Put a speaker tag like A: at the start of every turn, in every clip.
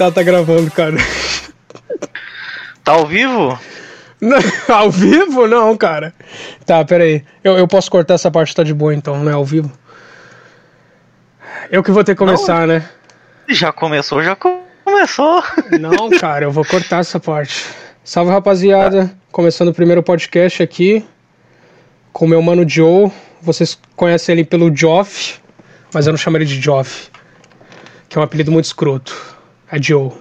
A: Tá, tá gravando, cara.
B: Tá ao vivo?
A: Não, ao vivo? Não, cara. Tá, pera aí. Eu, eu posso cortar essa parte, tá de boa então, não é ao vivo? Eu que vou ter que começar, né?
B: Já começou, já começou.
A: Não, cara, eu vou cortar essa parte. Salve, rapaziada. Começando o primeiro podcast aqui com meu mano Joe. Vocês conhecem ele pelo Joff, mas eu não chamo ele de Joff, que é um apelido muito escroto. É Joe.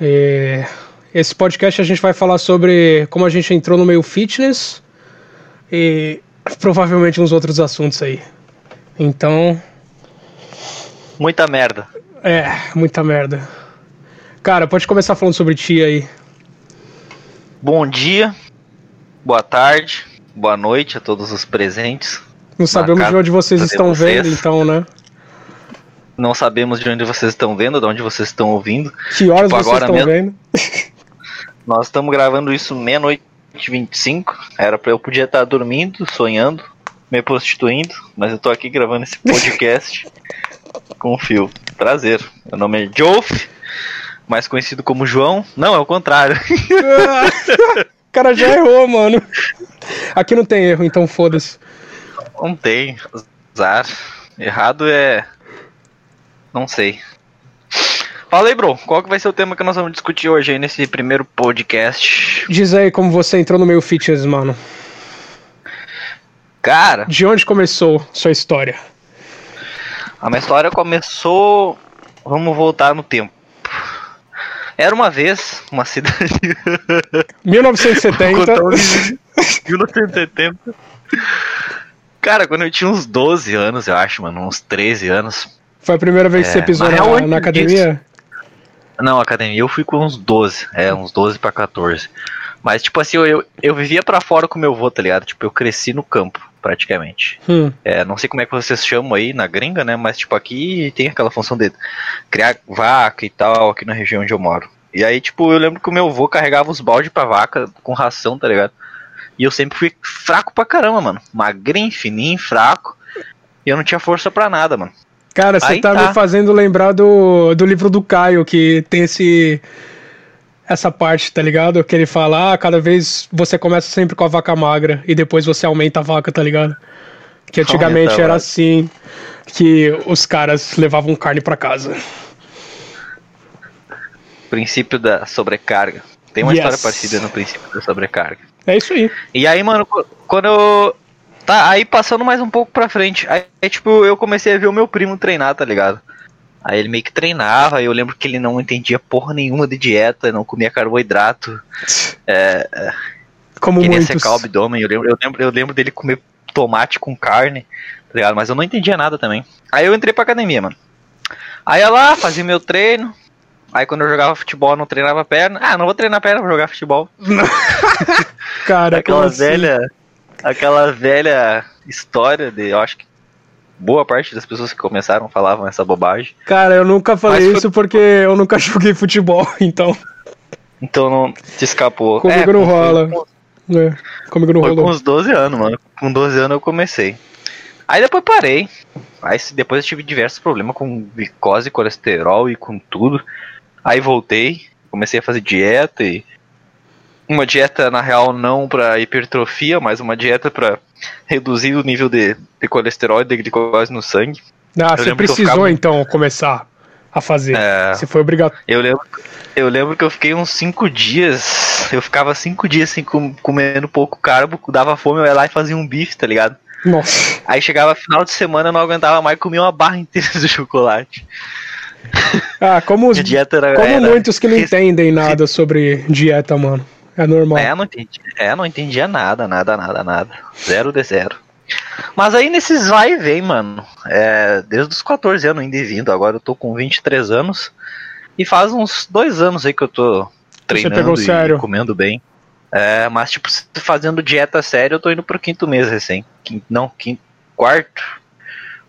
A: E esse podcast a gente vai falar sobre como a gente entrou no meio fitness e provavelmente uns outros assuntos aí. Então,
B: Muita merda.
A: é, muita merda. Cara, pode começar falando sobre ti aí.
B: Bom dia, boa tarde, boa noite a todos os presentes.
A: Não sabemos de onde vocês estão
B: vocês.
A: vendo, então, né?
B: Não sabemos de onde vocês estão vendo, de onde vocês estão ouvindo.
A: Que horas
B: Tipo,
A: vocês estão
B: mesmo.
A: vendo?
B: Nós estamos gravando isso meia-noite e 25. Era pra eu podia estar dormindo, sonhando, me prostituindo, mas eu tô aqui gravando esse podcast com o fio. Prazer. Meu nome é Joff, mais conhecido como João. Não, é o contrário.
A: O cara já errou, mano. Aqui não tem erro, então foda-se.
B: Não tem. Azar. Errado é. Não sei. Fala aí, bro. Qual que vai ser o tema que nós vamos discutir hoje aí nesse primeiro podcast?
A: Diz aí como você entrou no meio fitness, mano.
B: Cara,
A: De onde começou sua história?
B: a minha história começou. Vamos voltar no tempo. Era uma vez uma cidade.
A: 1970.
B: Vou contar um livro. 1970. Cara, quando eu tinha uns 12 anos, eu acho, mano, uns 13 anos.
A: Foi a primeira vez que
B: É,
A: você pisou
B: na
A: na, na academia?
B: Não, academia eu fui com uns 12, é, uns 12 pra 14. Mas, tipo assim, eu, eu, eu vivia pra fora com meu avô, tá ligado? Tipo, eu cresci no campo, praticamente.
A: Hum.
B: É, não sei como é que vocês chamam aí na gringa, né? Mas, tipo, aqui tem aquela função de criar vaca e tal, aqui na região onde eu moro. E aí, tipo, eu lembro que o meu avô carregava os baldes pra vaca com ração, tá ligado? E eu sempre fui fraco pra caramba, mano. Magrinho, fininho, fraco. E eu não tinha força pra nada, mano.
A: Cara, você tá,
B: tá.
A: me fazendo lembrar do, do livro do Caio, que tem esse. Essa parte, tá ligado? Que ele fala, ah, cada vez você começa sempre com a vaca magra e depois você aumenta a vaca, tá ligado? Que antigamente
B: Aumenta a
A: era assim, que os caras levavam carne pra casa.
B: Princípio da sobrecarga. Tem uma
A: Yes.
B: história parecida no princípio da sobrecarga.
A: É isso aí.
B: E aí, mano, qu- quando eu. Tá, aí passando mais um pouco pra frente. Aí, tipo, eu comecei a ver o meu primo treinar, tá ligado? Aí ele meio que treinava, eu lembro que ele não entendia porra nenhuma de dieta, não comia carboidrato,
A: Como
B: queria
A: muitos.
B: secar o abdômen. Eu lembro, eu, lembro, eu lembro dele comer tomate com carne, tá ligado? Mas eu não entendia nada também. Aí eu entrei pra academia, mano. Aí eu lá, fazia meu treino. Aí quando eu jogava futebol, eu não treinava perna. Ah, não vou treinar perna, vou jogar futebol.
A: Cara,
B: aquela
A: assim?
B: velha aquela velha história de eu acho que boa parte das pessoas que começaram falavam essa bobagem.
A: Cara, eu nunca falei
B: Mas foi-
A: isso porque eu nunca joguei futebol, então.
B: Então não te escapou.
A: Comigo não
B: foi-
A: rola. é, comigo não
B: foi com
A: rolou.
B: uns 12 anos mano. Com 12 anos eu comecei. Aí depois parei. Aí depois eu tive diversos problemas com glicose colesterol e com tudo. Aí voltei comecei a fazer dieta e uma dieta na real não para hipertrofia mas uma dieta para reduzir o nível de, de colesterol e de glicose no sangue
A: Ah, você
B: eu
A: precisou
B: ficava-
A: então começar a fazer.
B: É.
A: Você foi obrigado.
B: Eu lembro, eu lembro que eu fiquei uns cinco dias. Eu ficava cinco dias assim, com, comendo pouco carbo, dava fome, eu ia lá e fazia um bife, tá ligado?
A: Nossa.
B: Aí chegava final de semana, eu não aguentava mais, comia uma barra inteira de chocolate.
A: Ah, como, os,
B: dieta era.
A: como
B: era-
A: muitos que não entendem nada sobre dieta, mano. É normal.
B: É, não entendia, é, não entendia nada, nada, nada, nada. Zero de zero. Mas aí nesses vai e vem, mano. É, desde os 14 anos ainda e vindo. Agora eu tô com 23 anos. E faz uns dois anos aí que eu tô treinando e
A: sério.
B: comendo bem. É, mas tipo, fazendo dieta séria, eu tô indo pro quinto mês recém. Quinto, não, quinto, quarto.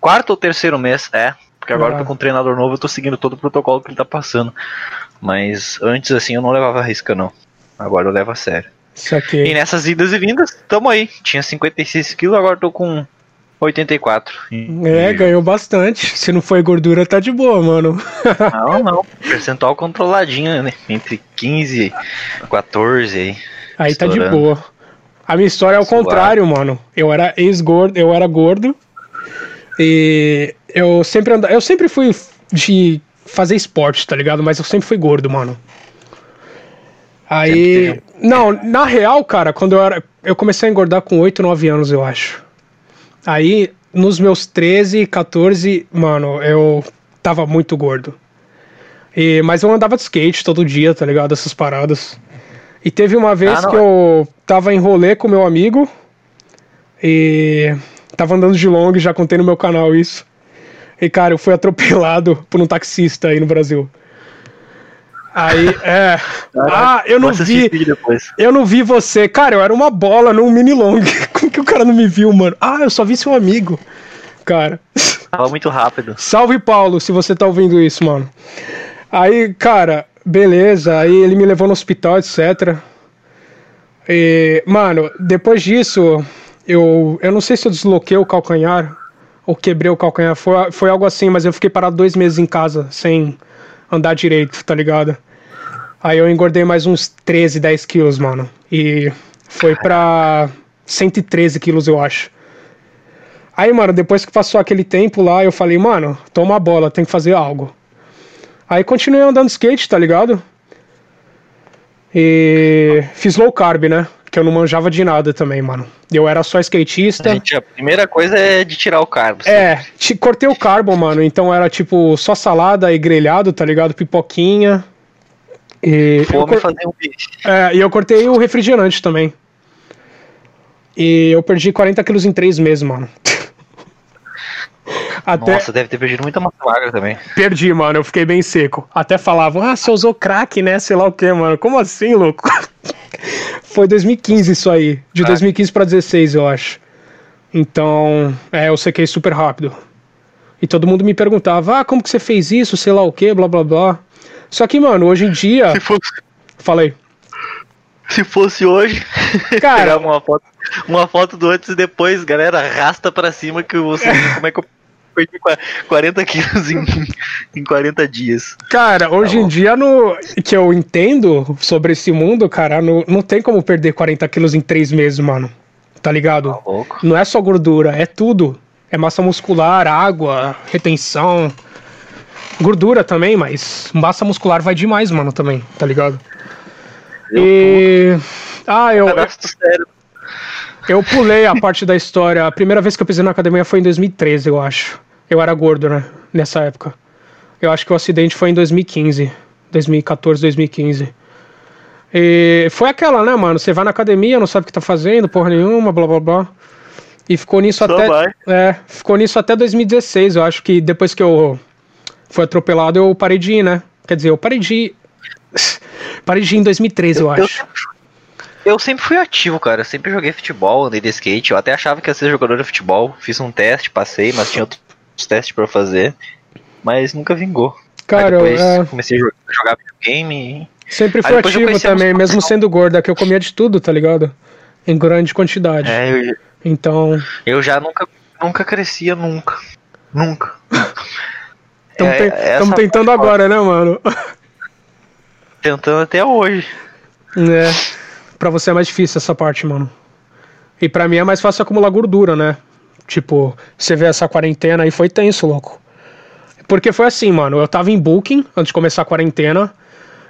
B: Quarto ou terceiro mês, é. Porque agora eu
A: Ah.
B: tô com um treinador novo, eu tô seguindo todo o protocolo que ele tá passando. Mas antes assim eu não levava risca não. Agora eu levo a sério. E nessas idas e vindas, tamo aí. Tinha 56 quilos, agora tô com 84.
A: É, ganhou bastante. Se não foi gordura, tá de boa, mano.
B: Não, não. Percentual controladinho, né? Entre 15 e 14 aí.
A: Aí tá de boa. A minha história é o contrário, mano. Eu era ex-gordo, eu era gordo. E eu sempre andava, eu sempre fui de fazer esporte, tá ligado? Mas eu sempre fui gordo, mano. Aí, não, na real, cara, quando eu era, eu comecei a engordar com 8, 9 anos, eu acho. Aí, nos meus 13, 14, mano, eu tava muito gordo. E, mas eu andava de skate todo dia, tá ligado? Essas paradas. E teve uma vez ah, que eu tava em rolê com meu amigo e tava andando de long, já contei no meu canal isso. E cara, eu fui atropelado por um taxista aí no Brasil. Aí, é. ah, eu não vi. Eu não vi você. Cara, eu era uma bola num mini long. Como que o cara não me viu, mano? Ah, eu só vi seu amigo. Cara.
B: Tava muito rápido.
A: Salve, Paulo, se você tá ouvindo isso, mano. Aí, cara, Beleza, aí ele me levou no hospital, etc. E, mano, depois disso, eu, eu não sei se eu desloquei o calcanhar ou quebrei o calcanhar. Foi, foi algo assim, mas eu fiquei parado dois meses em casa sem andar direito, tá ligado? Aí eu engordei mais uns 13, 10 quilos, mano. E foi pra 113 quilos, eu acho. Aí, mano, depois que passou aquele tempo lá, eu falei, mano, toma a bola, tem que fazer algo. Aí continuei andando skate, tá ligado? E fiz low carb, né? Que eu não manjava de nada também, mano. Eu era só skatista.
B: Gente, a primeira coisa é de tirar o carbo.
A: É, cortei o carbo, mano. Então era tipo só salada e grelhado, tá ligado? Pipoquinha. E
B: Fome cor... fazer um bicho.
A: É, e eu cortei o refrigerante também. E eu perdi 40 quilos em 3 meses, mano.
B: Até... Nossa, deve ter perdido muita massa magra também.
A: Perdi, mano, eu fiquei bem seco. Até falavam, ah, você usou crack, né? Sei lá o que, mano. Como assim, louco? Foi 2015 isso aí. De ah. 2015 pra 16, eu acho. Então, é, eu sequei super rápido. E todo mundo me perguntava, ah, como que você fez isso? Sei lá o que, blá blá blá. Só que, mano, hoje em dia. Se fosse. Falei.
B: Se fosse hoje, cara, uma foto, uma foto do antes e depois, galera, arrasta pra cima que você. como é que eu perdi 40 quilos em, em 40 dias.
A: Cara, hoje tá em dia, no, que eu entendo sobre esse mundo, cara, no, não tem como perder 40 quilos em 3 meses, mano. Tá ligado? Tá não é só gordura, é tudo. É massa muscular, água, retenção. Gordura também, mas massa muscular vai demais, mano, também, tá ligado? Eu e. Ah, eu. Eu pulei a parte da história. A primeira vez que eu pisei na academia foi em 2013, eu acho. Eu era gordo, né? Nessa época. Eu acho que o acidente foi em 2015. 2014, 2015. E foi aquela, né, mano? Você vai na academia, não sabe o que tá fazendo, porra nenhuma, blá blá blá. E ficou nisso Só até. Vai. É, ficou nisso até 2016. Eu acho que depois que eu fui atropelado, eu parei de ir, né? Quer dizer, eu parei de ir. parei de ir em 2013, eu, eu acho.
B: Eu, eu sempre fui ativo, cara. Eu sempre joguei futebol, andei de skate. Eu até achava que ia ser jogador de futebol. Fiz um teste, passei, mas tinha outro os testes para fazer, mas nunca vingou.
A: Cara,
B: depois
A: é...
B: comecei a jogar videogame.
A: Sempre fui ativo também, mesmo sendo gorda, que eu comia de tudo, tá ligado? Em grande quantidade.
B: É, eu...
A: Então.
B: Eu já nunca, nunca crescia, nunca. Nunca.
A: Estamos é, te... tentando agora, né, mano?
B: Tentando até hoje.
A: É. Pra você é mais difícil essa parte, mano. E pra mim é mais fácil acumular gordura, né? Tipo, você vê essa quarentena aí foi tenso, louco. Porque foi assim, mano, eu tava em Booking antes de começar a quarentena.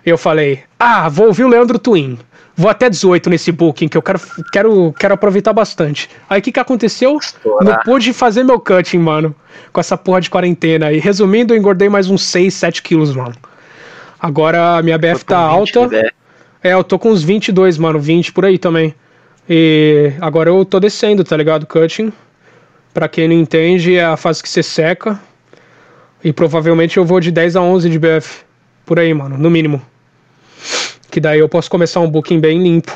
A: E eu falei, ah, vou ouvir o Leandro Twin. Vou até 18 nesse Booking, que eu quero, quero, quero aproveitar bastante. Aí o que, que aconteceu? Estourar. Não pude fazer meu cutting, mano. Com essa porra de quarentena. E resumindo, eu engordei mais uns 6, 7 quilos, mano. Agora a minha BF tá alta. Né? É, eu tô com uns 22, mano. 20 por aí também. E agora eu tô descendo, tá ligado? Cutting. Para quem não entende, é a fase que você seca. E provavelmente eu vou de 10 a 11 de BF. Por aí, mano, no mínimo. Que daí eu posso começar um booking bem limpo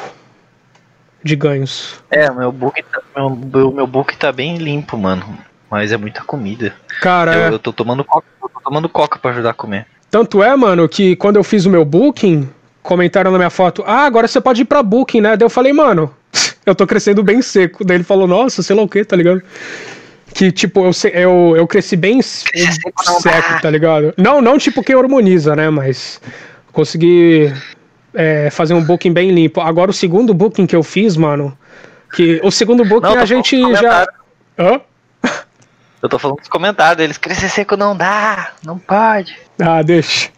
A: de ganhos.
B: É, meu book tá, meu, meu book tá bem limpo, mano. Mas é muita comida.
A: Cara,
B: eu, é... eu tô tomando coca, eu tô tomando coca para ajudar a comer.
A: Tanto é, mano, que quando eu fiz o meu booking, comentaram na minha foto: "Ah, agora você pode ir para booking, né?" Daí eu falei: "Mano, eu tô crescendo bem seco". Daí ele falou: "Nossa, sei lá o que, tá ligado?" Que, tipo, eu, eu, eu cresci bem
B: seco
A: tá ligado? Não, não tipo quem hormoniza, né? Mas consegui é, fazer um booking bem limpo. Agora, o segundo booking que eu fiz, mano. Que o segundo booking
B: Não,
A: a gente já. Hã?
B: Eu tô falando dos comentários deles. Crescer seco não dá, não pode.
A: Ah, deixa.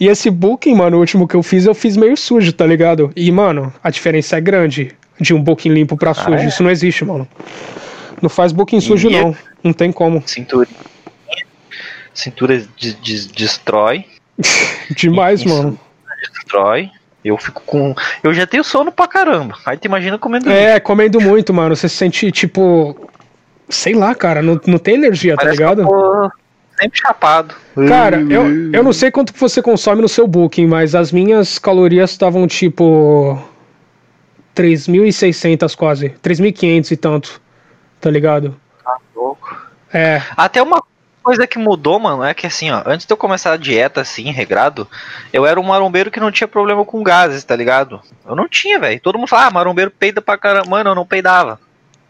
A: E esse booking, mano, o último que eu fiz, eu fiz meio sujo, tá ligado? E, mano, a diferença é grande de um booking limpo pra sujo.
B: é?
A: Isso não existe, mano. Não faz booking sujo,
B: E-
A: não. Não tem como.
B: Cintura. Cintura de- de- destrói.
A: Demais, mano.
B: Destrói. Eu fico com. Eu já tenho sono pra caramba. Aí tu imagina comendo.
A: É, comendo muito, mano. Você se sente, tipo. Sei lá, cara, não, não tem energia, tá
B: Parece que
A: ligado?
B: eu tô sempre chapado.
A: Cara, eu, eu não sei quanto você consome no seu booking, mas as minhas calorias estavam tipo. 3.600 quase. 3.500 e tanto. Tá ligado?
B: Tá louco.
A: É.
B: Até uma coisa que mudou, mano, é que assim, ó, antes de eu começar a dieta assim, regrado, eu era um marombeiro que não tinha problema com gases, tá ligado? Eu não tinha, velho. Todo mundo fala, ah, marombeiro peida pra caramba. Mano, eu não peidava.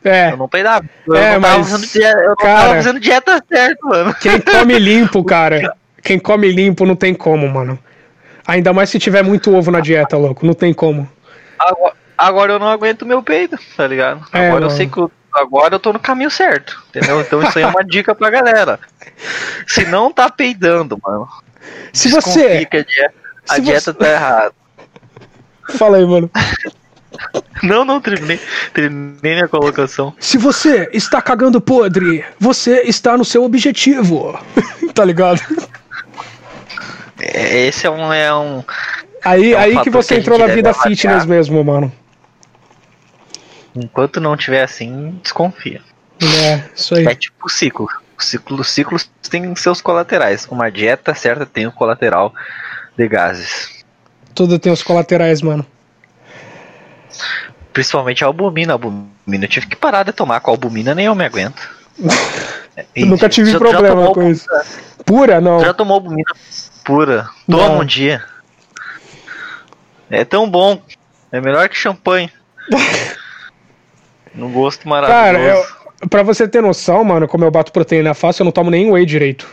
A: É.
B: Eu não peidava. Eu
A: É,
B: não tava
A: mas,
B: fazendo dieta, eu não
A: cara-
B: tava fazendo dieta certo, mano.
A: Quem come limpo, cara. Quem come limpo não tem como, mano. Ainda mais se tiver muito ovo na dieta, louco. Não tem como.
B: Agora, agora eu não aguento meu peido, tá ligado?
A: É,
B: agora eu
A: mano.
B: sei que eu, agora eu tô no caminho certo, entendeu? Então isso aí é uma dica pra galera. Se não tá peidando, mano,
A: Se você.
B: que a dieta, a dieta
A: você-
B: tá errada.
A: Fala aí, mano.
B: Não, não terminei, terminei minha colocação.
A: Se você está cagando podre, você está no seu objetivo. tá ligado?
B: É, Esse é um, é um
A: Aí,
B: É um
A: aí que você entrou na vida fitness mesmo, mano.
B: Enquanto não tiver assim, desconfia.
A: É, isso aí.
B: É tipo ciclo. O ciclo, os ciclos têm seus colaterais. Uma dieta certa tem o colateral de gases.
A: Tudo tem os colaterais, mano.
B: Principalmente a albumina. A albumina eu tive que parar de tomar com a albumina, nem eu me aguento.
A: Eu nunca tive problema com isso. Pura, não.
B: Já tomou albumina pura? Toma
A: Não.
B: um dia. É tão bom. É melhor que champanhe. no gosto maravilhoso.
A: Cara, eu, pra você ter noção, mano, como eu bato proteína fácil, eu não tomo nem whey direito.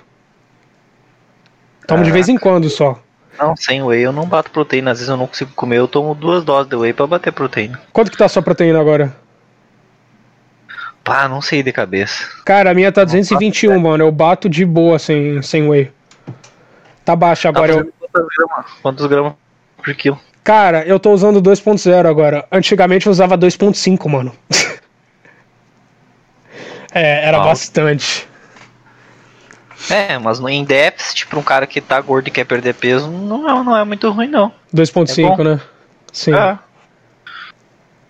A: Tomo de
B: Caraca.
A: vez em quando só.
B: Não, sem whey eu não bato proteína. Às vezes eu não consigo comer, eu tomo duas doses de whey pra bater proteína.
A: Quanto que tá a sua proteína agora?
B: Pá, não sei de cabeça.
A: Cara, a minha tá 221, mano. Eu bato de boa sem, sem whey. Tá baixa
B: Tá
A: agora. Eu,
B: quantos gramas? Quantos gramas por quilo?
A: Cara, eu tô usando 2.0 agora. Antigamente eu usava 2.5, mano. é, era bastante.
B: É, mas no- em déficit, pra um cara que tá gordo e quer perder peso, não é, não é muito ruim, não.
A: 2.5,
B: É
A: né? Sim.
B: É.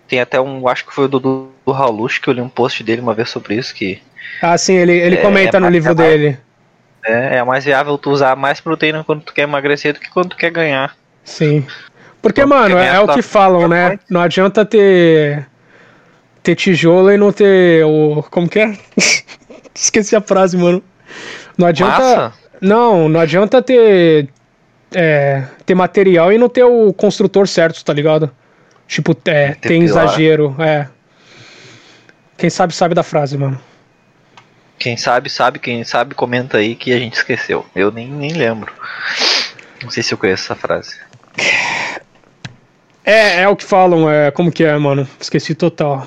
B: Tem até um, acho que foi o do, do, que eu li um post dele uma vez sobre isso, que
A: Ah, sim, ele, ele
B: É,
A: comenta
B: é
A: no
B: mais-
A: livro
B: mais-
A: dele.
B: é, é mais viável tu usar mais proteína quando tu quer emagrecer do que quando tu quer ganhar.
A: Sim. Porque,
B: Porque
A: mano, é, é o que falam, né? Não adianta ter. ter tijolo e não ter o. Como que é? Esqueci a frase, mano. Não adianta.
B: Massa?
A: Não, não adianta ter. É, ter material e não ter o construtor certo, tá ligado? Tipo, é, tem
B: pilar.
A: exagero, é. Quem sabe, sabe da frase, mano.
B: Quem sabe, sabe. Quem sabe, comenta aí que a gente esqueceu. Eu nem, nem lembro. Não sei se eu conheço essa frase.
A: É, é o que falam, é. Como que é, mano? Esqueci total.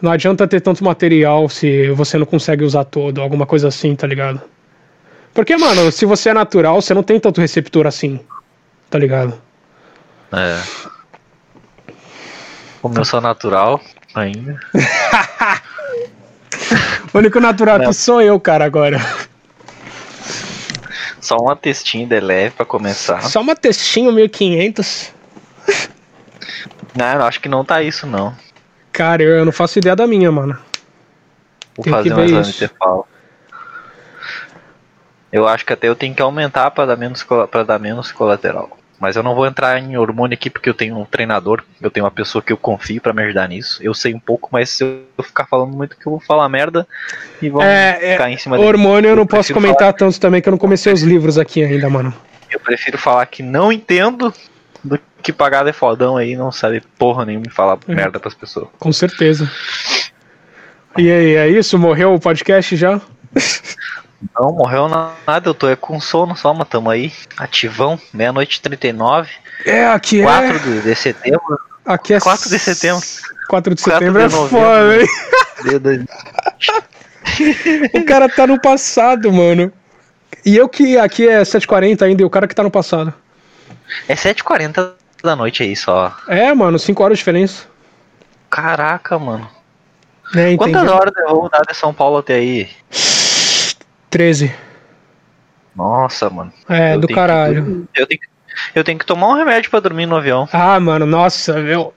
A: Não adianta ter tanto material se você não consegue usar todo, alguma coisa assim, tá ligado? Porque, mano, se você é natural, você não tem tanto receptor assim, tá ligado?
B: É. Como eu sou natural ainda.
A: O único natural
B: Não.
A: que sou eu, cara, agora.
B: Só uma testinha de leve pra começar.
A: Só uma textinho 1500.
B: Não, acho que não tá isso não.
A: Cara, eu, não faço ideia da minha, mano.
B: Vou
A: que
B: fazer um
A: ver
B: exame
A: isso.
B: cefalo. Eu acho que até eu tenho que aumentar pra dar menos para dar menos colateral. Mas eu não vou entrar em hormônio aqui porque eu tenho um treinador, eu tenho uma pessoa que eu confio pra me ajudar nisso. Eu sei um pouco, mas se eu ficar falando muito que eu vou falar merda e vão
A: É, é,
B: ficar em cima de
A: Hormônio eu não
B: Eu
A: posso comentar tanto também, que eu não comecei os livros aqui ainda, mano.
B: Eu prefiro falar que não entendo do que pagar de fodão aí não sabe porra nenhuma e falar
A: É.
B: merda pras pessoas.
A: Com certeza. E aí, é isso? Morreu o podcast já?
B: Não, morreu nada, eu tô é com sono só, mas tamo aí, ativão, meia-noite e 39.
A: É, aqui
B: 4
A: é.
B: de, de setembro.
A: Aqui é
B: 4 de setembro.
A: 4 de
B: 4
A: setembro
B: de
A: é foda, hein? O cara tá no passado, mano. E eu que aqui é 7h40 ainda, e o cara que tá no passado.
B: É 7h40 da noite aí só.
A: É, mano, 5 horas de diferença.
B: Caraca, mano.
A: É.
B: Quantas horas eu vou dar de São Paulo até aí?
A: 13.
B: Nossa, mano.
A: É,
B: Eu
A: do
B: que
A: caralho.
B: dormir. Eu tenho, que- eu tenho que tomar um remédio pra dormir no avião.
A: Ah, mano, nossa, eu.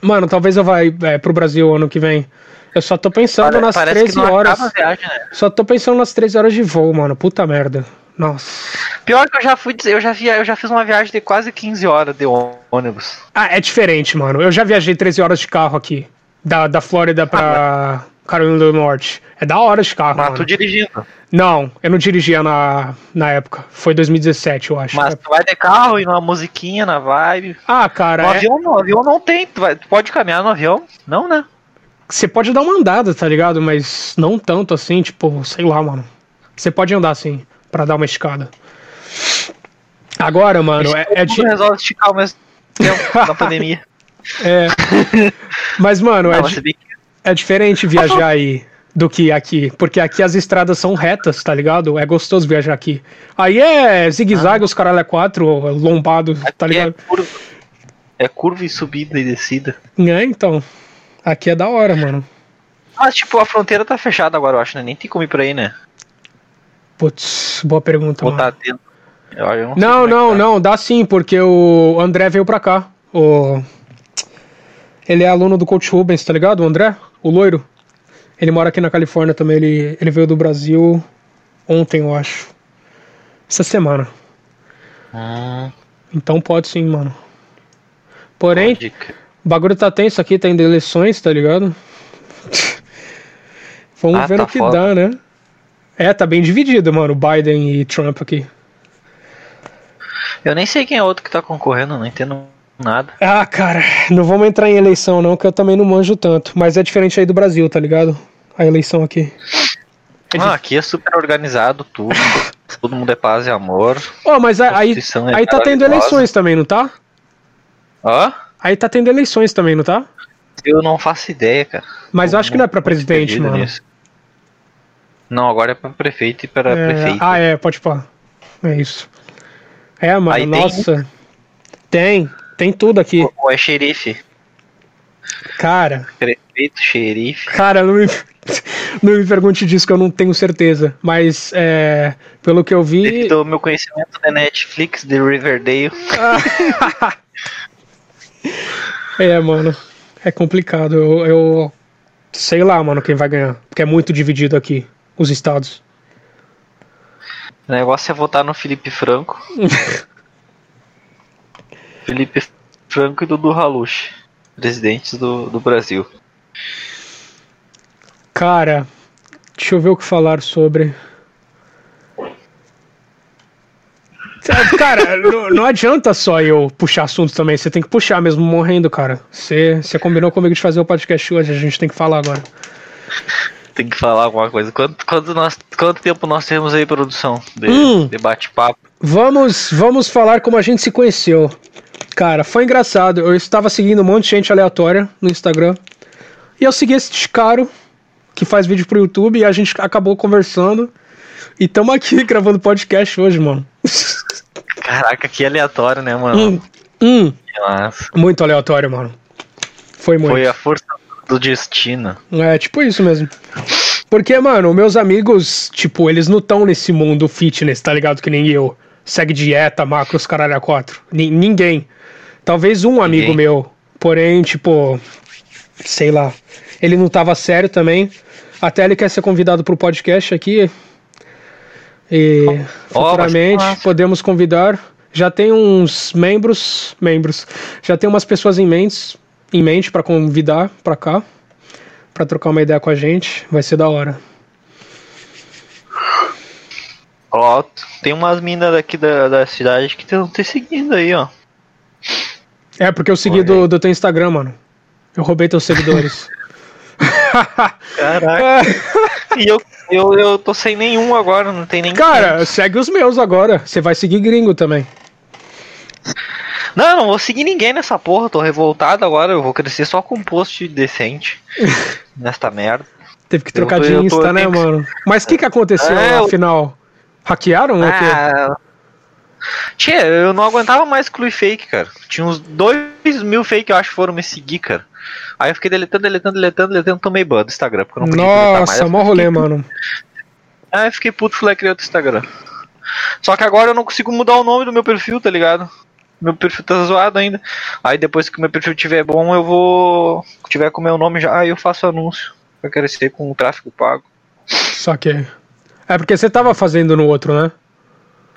A: Mano, talvez eu vá é, pro Brasil ano que vem. Eu só tô pensando
B: Pare-
A: nas
B: parece
A: 13
B: que não
A: horas.
B: viagem, né?
A: Só tô pensando nas 13 horas de voo, mano. Puta merda. Nossa.
B: Pior que eu já fui eu já, via, eu já fiz uma viagem de quase 15 horas de ônibus.
A: Ah, é diferente, mano. Eu já viajei 13 horas de carro aqui. Da, da Flórida pra Carolina do Norte. É da hora de carro,
B: Mas
A: mano.
B: tu dirigindo.
A: Não, eu não dirigia na, na época. Foi 2017, eu acho.
B: Mas tu vai de carro e numa musiquinha na vibe.
A: Ah, cara,
B: No
A: é-
B: avião não, avião não tem. Tu, vai- tu pode caminhar no avião? Não, né?
A: você pode dar uma andada, tá ligado? Mas não tanto assim, tipo, sei lá, mano. Você pode andar assim, pra dar uma escada. Agora, mano, é, é,
B: mundo resolve esticar ao mesmo tempo na pandemia.
A: é- Mas, mano, é,
B: Não, mas
A: di- é diferente viajar aí do que aqui. Porque aqui as estradas são retas, tá ligado? É gostoso viajar aqui. Aí é zigue-zague, os caralho é quatro, lombado, tá
B: é
A: ligado?
B: curva, é curva e subida e descida.
A: É, então. Aqui é da hora, mano.
B: Mas, tipo, a fronteira tá fechada agora, eu acho, né? Nem tem como ir pra aí, né?
A: Putz, boa pergunta,
B: Ou
A: mano.
B: tá atento. Não,
A: Não,
B: é
A: não,
B: tá.
A: não, dá sim, porque o André veio pra cá. O... Ele é aluno do Coach Rubens, tá ligado? O André, o loiro. Ele mora aqui na Califórnia também. Ele, ele veio do Brasil ontem, eu acho. Essa semana.
B: Hum,
A: Então pode sim, mano. Porém,
B: pode
A: o bagulho tá tenso aqui, tem eleições, tá ligado? Vamos
B: Ah,
A: ver
B: tá
A: o que
B: foda.
A: dá, né? É, tá bem dividido, mano, Biden e Trump aqui.
B: Eu nem sei quem é outro que tá concorrendo, não entendo nada.
A: Ah, cara, não vamos entrar em eleição não, que eu também não manjo tanto. Mas é diferente aí do Brasil, tá ligado? A eleição aqui. É
B: Ah, aqui é super organizado tudo. Todo mundo é paz e amor.
A: Ó, mas a- aí,
B: é
A: aí tá tendo eleições também, não tá?
B: Ó,
A: Aí tá tendo eleições também, não tá?
B: eu não faço ideia, cara.
A: Mas eu acho que não é pra presidente, mano.
B: nisso. Não, agora é pra prefeito e para
A: É,
B: prefeito.
A: ah, é, pode pá. É isso. É, mano,
B: Aí tem-
A: nossa. Tem, tem tudo aqui.
B: Ou é xerife?
A: Cara,
B: Prefeito, xerife.
A: cara, não me, não me pergunte disso que eu não tenho certeza. Mas, é, pelo que eu vi.
B: Ao meu conhecimento da Netflix, de Riverdale.
A: É, mano. É complicado. Eu, eu sei lá, mano, quem vai ganhar. Porque é muito dividido aqui, os estados.
B: O negócio é votar no Felipe Franco. Felipe Franco e Dudu Halush, presidentes do, do Brasil.
A: Cara, deixa eu ver o que falar sobre. Cara, não, não adianta só eu puxar assunto também. Você tem que puxar mesmo morrendo, cara. Você, você combinou comigo de fazer o podcast hoje, a gente tem que falar agora.
B: Tem que falar alguma coisa. Quanto, quanto, nós, quanto tempo nós temos aí, produção? De,
A: Hum.
B: de bate-papo.
A: Vamos, vamos falar como a gente se conheceu. Cara, foi engraçado. Eu estava seguindo um monte de gente aleatória no Instagram. E eu segui esse caro que faz vídeo pro YouTube e a gente acabou conversando. E tamo aqui gravando podcast hoje, mano.
B: Caraca, que aleatório, né, mano?
A: Hum, hum, muito aleatório, mano. Foi muito.
B: foi a força do destino.
A: É, tipo isso mesmo. Porque, mano, meus amigos, tipo, eles não estão nesse mundo fitness, tá ligado? Que nem eu. Segue dieta, macros, caralho, a quatro. Ni- ninguém. Talvez um amigo
B: Ninguém.
A: meu. Porém, tipo, sei lá. Ele não tava sério também. Até ele quer ser convidado pro podcast aqui. E
B: ser
A: futuramente
B: massa.
A: podemos convidar. Já tem uns membros, membros. Já tem umas pessoas em mente, em mente para convidar pra cá, Pra trocar uma ideia com a gente. Vai ser da hora.
B: Ó, tem umas minas daqui da, da cidade que estão te seguindo aí, ó.
A: É porque eu segui do, do teu Instagram, mano. Eu roubei teus seguidores.
B: Caraca. e eu, eu, eu tô sem nenhum agora, não tem nem.
A: Cara, segue os meus agora. Você vai seguir gringo também.
B: Não, não vou seguir ninguém nessa porra, tô revoltado agora, eu vou crescer só com um post decente nesta merda.
A: Teve que trocar tô, de Insta, tô, né, mano? Mas o que que aconteceu é, afinal? Hackearam ah, ou quê?
B: Tchê, eu não aguentava mais clube fake, cara. Tinha uns dois mil fake, eu acho, que foram me seguir, cara. Aí eu fiquei deletando, deletando, deletando, deletando, tomei ban do Instagram, porque eu não
A: podia Nossa, mais. mó rolê, mano.
B: Aí eu fiquei puto, fui lá criar outro Instagram. Só que agora eu não consigo mudar o nome do meu perfil, tá ligado? Meu perfil tá zoado ainda. Aí depois que o meu perfil tiver bom, eu vou. Tiver com o meu nome já, aí eu faço anúncio. Pra crescer com o tráfego pago.
A: Só que. É porque você tava fazendo no outro, né?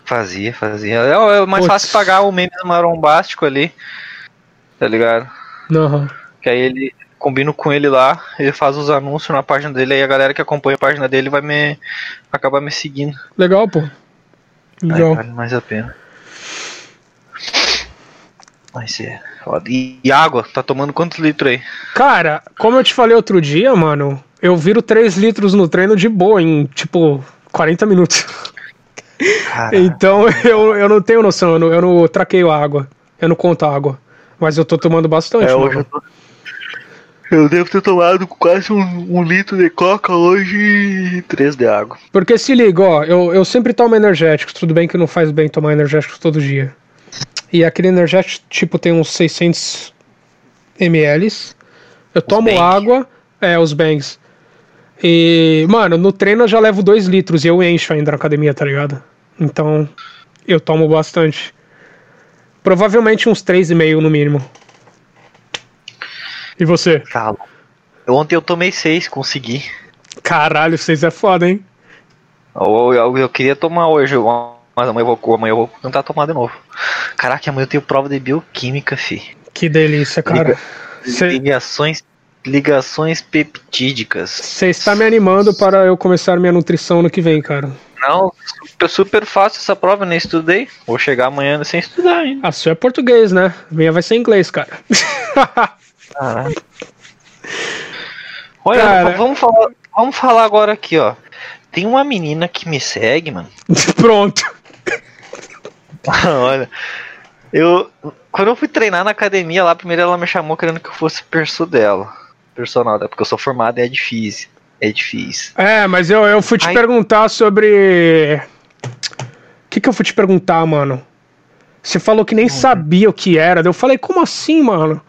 B: Fazia, fazia. É, é mais Puts. fácil pagar o meme marombástico ali. Tá ligado?
A: Uhum.
B: Que aí ele combino com ele lá, ele faz os anúncios na página dele, aí a galera que acompanha a página dele vai me acabar me seguindo.
A: Legal, pô. Legal. Aí
B: vale mais a pena. Vai ser foda. E, água? Tá tomando quantos litros aí?
A: Cara, como eu te falei outro dia, mano, eu viro 3 litros no treino de boa em, tipo, 40 minutos. então eu, eu não tenho noção, eu não, eu não traqueio água. Eu não conto água. Mas eu tô tomando bastante. É, hoje eu, tô...
B: eu, devo ter tomado quase um, um, litro de coca hoje e três de água.
A: Porque se liga, ó, eu, eu sempre tomo energéticos. Tudo bem que não faz bem tomar energéticos todo dia. E aquele energético, tipo, tem uns 600 ml. Eu tomo bang. água, é, os bangs. E, mano, no treino eu já levo 2 litros e eu encho ainda na academia, tá ligado? Então, eu tomo bastante. Provavelmente uns 3,5 no mínimo. E você?
B: Calo. Ontem eu tomei 6, consegui.
A: Caralho, 6 é foda, hein?
B: Eu, eu, eu, queria tomar hoje, mas amanhã eu vou, amanhã eu vou tentar tomar de novo. Caraca, amanhã eu tenho prova de bioquímica, fi.
A: Que delícia, cara. Liga.
B: Ligações ligações peptídicas.
A: Você está me animando para eu começar minha nutrição no que vem, cara.
B: Não, super, super fácil essa prova, nem estudei. Vou chegar amanhã sem estudar ainda.
A: A sua é português, né? Minha vai ser inglês, cara.
B: Caralho. Olha, cara... vamos, falar, vamos falar agora aqui, ó. Tem uma menina que me segue, mano.
A: Pronto.
B: Olha, eu. Quando eu fui treinar na academia lá, primeiro ela me chamou querendo que eu fosse perso dela. Personal? Porque eu sou formado e é difícil é difícil.
A: É, mas eu, eu fui te Aí... perguntar sobre. O que, que eu fui te perguntar, mano? Você falou que nem uhum. sabia o que era. Eu falei, como assim, mano?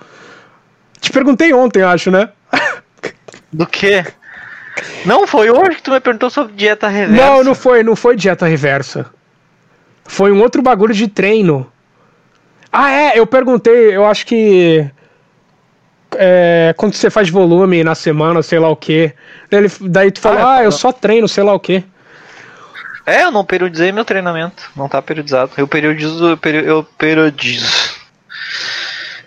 A: Te perguntei ontem, acho, né?
B: Do que? Não, foi hoje que tu me perguntou sobre dieta reversa.
A: Não, não foi, não foi dieta reversa. Foi um outro bagulho de treino. Ah, é, eu perguntei, eu acho que é, quando você faz volume na semana, sei lá o que. Ele, daí tu fala, ah, ah, eu só treino, sei lá o que.
B: É, eu não periodizei meu treinamento. Não tá periodizado. Eu periodizo, eu, eu periodizo.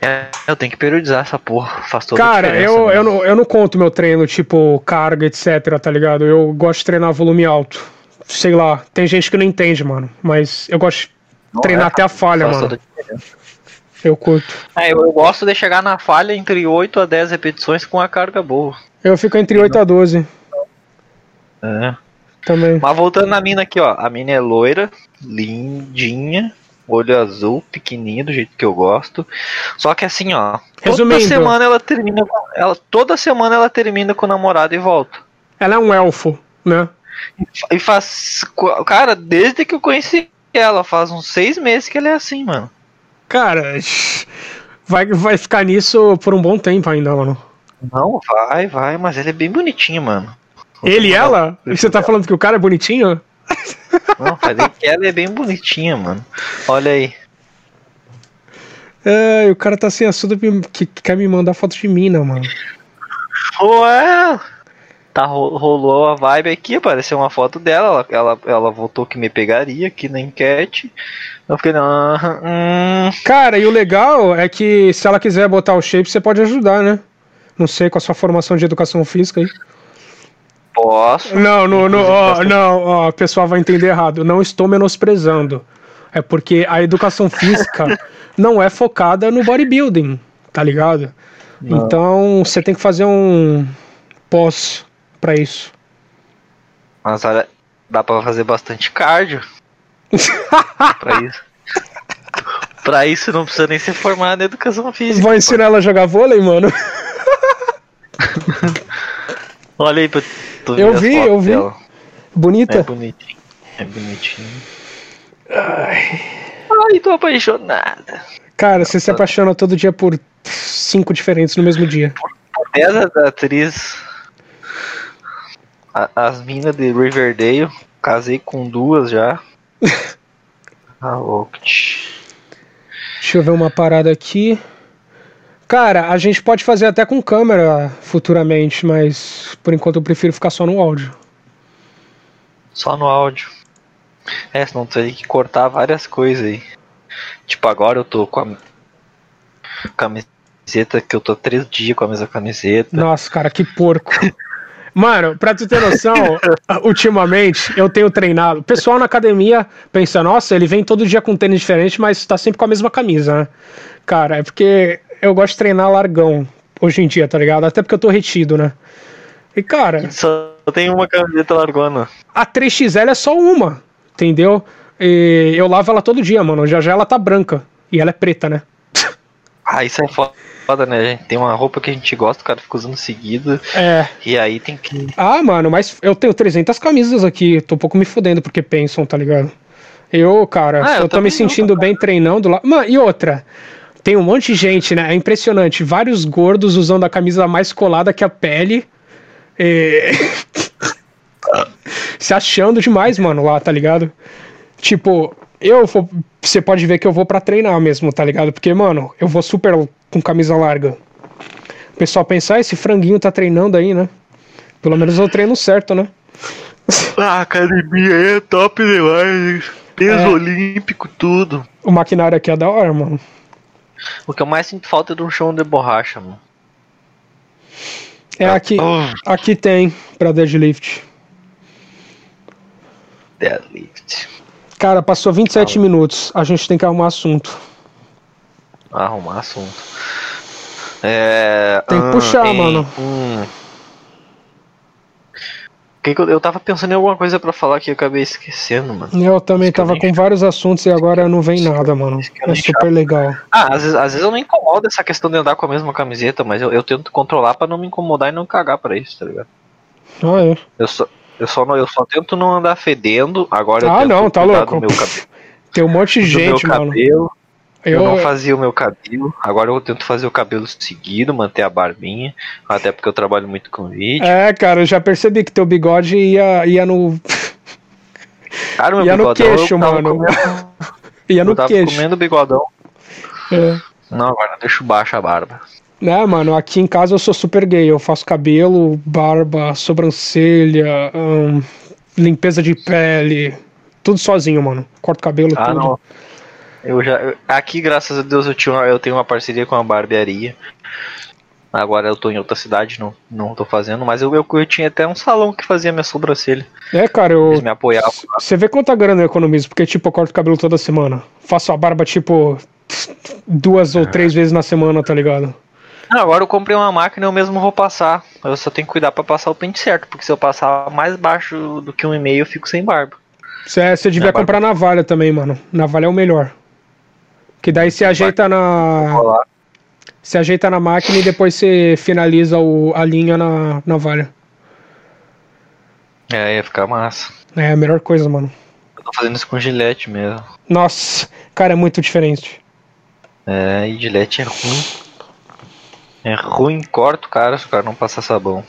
B: É, eu tenho que periodizar essa porra. Faz toda
A: Cara, eu, eu, não, eu não conto meu treino, tipo, carga, etc, tá ligado? Eu gosto de treinar volume alto. Sei lá, tem gente que não entende, mano. Mas eu gosto de não treinar é, até a falha, mano. Eu curto.
B: É, eu, gosto de chegar na falha entre 8 a 10 repetições com a carga boa.
A: Eu fico entre 8 a 12.
B: É.
A: Também.
B: Mas voltando na mina aqui, ó. A mina é loira, lindinha, olho azul, pequenininha, do jeito que eu gosto. Só que assim, ó. Resumindo. Toda semana ela termina. Ela, toda semana ela termina com o namorado e volta.
A: Ela é um elfo, né?
B: E faz. Cara, desde que eu conheci ela, faz uns seis meses que ela é assim, mano.
A: Cara, vai, vai ficar nisso por um bom tempo ainda, mano.
B: Não, vai, vai, mas ele é bem bonitinho, mano.
A: Ele e ela? Você tá falando que o cara é bonitinho?
B: Não, falei que ela é bem bonitinha, mano. Olha aí.
A: É, o cara tá sem assunto que, que quer me mandar foto de mina, mano.
B: Ué, tá, rolou a vibe aqui, apareceu uma foto dela, ela, ela, ela voltou que me pegaria aqui na enquete. Eu fiquei, não. Hum.
A: Cara, e o legal é que se ela quiser botar o shape, você pode ajudar, né? Não sei, com a sua formação de educação física aí.
B: Posso.
A: Não, não, não, ó, não, ó, o pessoal vai entender errado. Não estou menosprezando. É porque a educação física não é focada no bodybuilding, tá ligado? Não. Então você tem que fazer um pós pra isso.
B: Mas olha, dá pra fazer bastante cardio. pra isso. Pra isso não precisa nem ser formado em educação física.
A: Vai ensinar ela a jogar vôlei, mano?
B: Olha aí tu
A: Eu vi, eu vi.
B: dela.
A: Bonita?
B: É bonitinho. É bonitinho. Ai, tô apaixonada.
A: Cara, você se apaixona todo dia por cinco diferentes no mesmo dia.
B: Essa da atriz. A- as minas de Riverdale. Casei com duas já. Ah, louco.
A: Deixa eu ver uma parada aqui. Cara, a gente pode fazer até com câmera futuramente, mas por enquanto eu prefiro ficar só no áudio.
B: Só no áudio. É, senão tu tem que cortar várias coisas aí. Tipo, agora eu tô com a camiseta que eu tô três dias com a mesma camiseta.
A: Nossa, cara, que porco. Mano, pra tu ter noção, ultimamente eu tenho treinado. O pessoal na academia pensa, nossa, ele vem todo dia com tênis diferente, mas tá sempre com a mesma camisa, né? Cara, é porque eu gosto de treinar largão hoje em dia, tá ligado? Até porque eu tô retido, né? E, cara,
B: Só tem uma camiseta largona.
A: a 3XL é só uma, entendeu? E eu lavo ela todo dia, mano. Já já ela tá branca. E ela é preta, né?
B: Ah, isso é foda, né? gente? Tem uma roupa que a gente gosta, o cara fica usando seguido.
A: É.
B: E aí tem que.
A: Ah, mano, mas eu tenho 300 camisas aqui. Tô um pouco me fudendo porque pensam, tá ligado? Eu, cara,
B: Ah, eu
A: eu tô me
B: também não,
A: sentindo bem treinando lá. Mano, e outra? Tem um monte de gente, né? É impressionante. Vários gordos usando a camisa mais colada que a pele. É... Se achando demais, mano, lá, tá ligado? Tipo, eu vou. Você pode ver que eu vou pra treinar mesmo, tá ligado? Porque, mano, eu vou super com camisa larga. O pessoal pensa, ah, esse franguinho tá treinando aí, né? Pelo menos eu treino certo, né?
B: Ah, a academia aí é top demais. Peso
A: É.
B: olímpico, tudo.
A: O maquinário aqui é da hora, mano.
B: O que eu mais sinto falta é de um chão de borracha, mano.
A: É aqui,
B: Oh,
A: aqui tem pra deadlift.
B: deadlift.
A: Cara, passou 27 minutos. A gente tem que arrumar assunto.
B: Arrumar assunto. É.
A: Tem que puxar,
B: em-
A: mano.
B: hum. Que eu, eu tava pensando em alguma coisa pra falar que eu acabei esquecendo, mano.
A: Eu também
B: Isso eu
A: tava
B: nem-
A: com vários assuntos e agora não vem nada, mano.
B: eu
A: É super legal.
B: Ah, às vezes, às vezes eu não incomodo essa questão de andar com a mesma camiseta, mas eu, eu tento controlar pra não me incomodar e não cagar pra isso, tá ligado?
A: Ah, é.
B: Eu só, eu só, não, eu só tento não andar fedendo, agora eu
A: Ah,
B: tento
A: não, tá louco.
B: meu cabelo.
A: Tem um monte de gente, mano.
B: cabelo. Eu,
A: Eu,
B: não fazia o meu cabelo, agora eu tento fazer o cabelo seguido, manter a barbinha, até porque eu trabalho muito com vídeo.
A: É, cara, eu já percebi que teu bigode ia, ia no.
B: Cara, meu
A: ia no
B: bigodão, eu
A: queixo, mano.
B: comendo-
A: Ia
B: eu
A: no
B: tava
A: queixo.
B: comendo bigodão.
A: É.
B: Não, agora eu deixo baixa a barba.
A: Né, mano, aqui em casa eu sou super gay. Eu faço cabelo, barba, sobrancelha, hum, limpeza de pele. Tudo sozinho, mano. Corto cabelo,
B: Ah,
A: tudo.
B: não. Eu já. eu- aqui, graças a Deus, eu, tinha, uma- eu tenho uma parceria com a barbearia. Agora eu tô em outra cidade, não, não tô fazendo, mas eu, eu, eu tinha até um salão que fazia minha sobrancelha.
A: É, cara, eu.
B: Eles me apoiavam.
A: Você vê quanta grana eu economizo, porque, tipo, eu corto cabelo toda semana. Faço a barba, tipo, duas ou três vezes na semana, tá ligado?
B: Não, agora eu comprei uma máquina e eu mesmo vou passar. Eu só tenho que cuidar pra passar o pente certo, porque se eu passar mais baixo do que um e meio, eu fico sem barba.
A: Você você devia
B: barba-
A: comprar navalha também, mano. Navalha é o melhor. Que daí você ajeita na. Você ajeita na máquina e depois você finaliza o, a linha na navalha.
B: É, ia ficar massa.
A: É a melhor coisa, mano.
B: Eu tô fazendo isso com gilete mesmo.
A: Nossa, cara, é muito diferente.
B: É, e gilete é ruim. É ruim, corta o cara se o cara não passar sabão.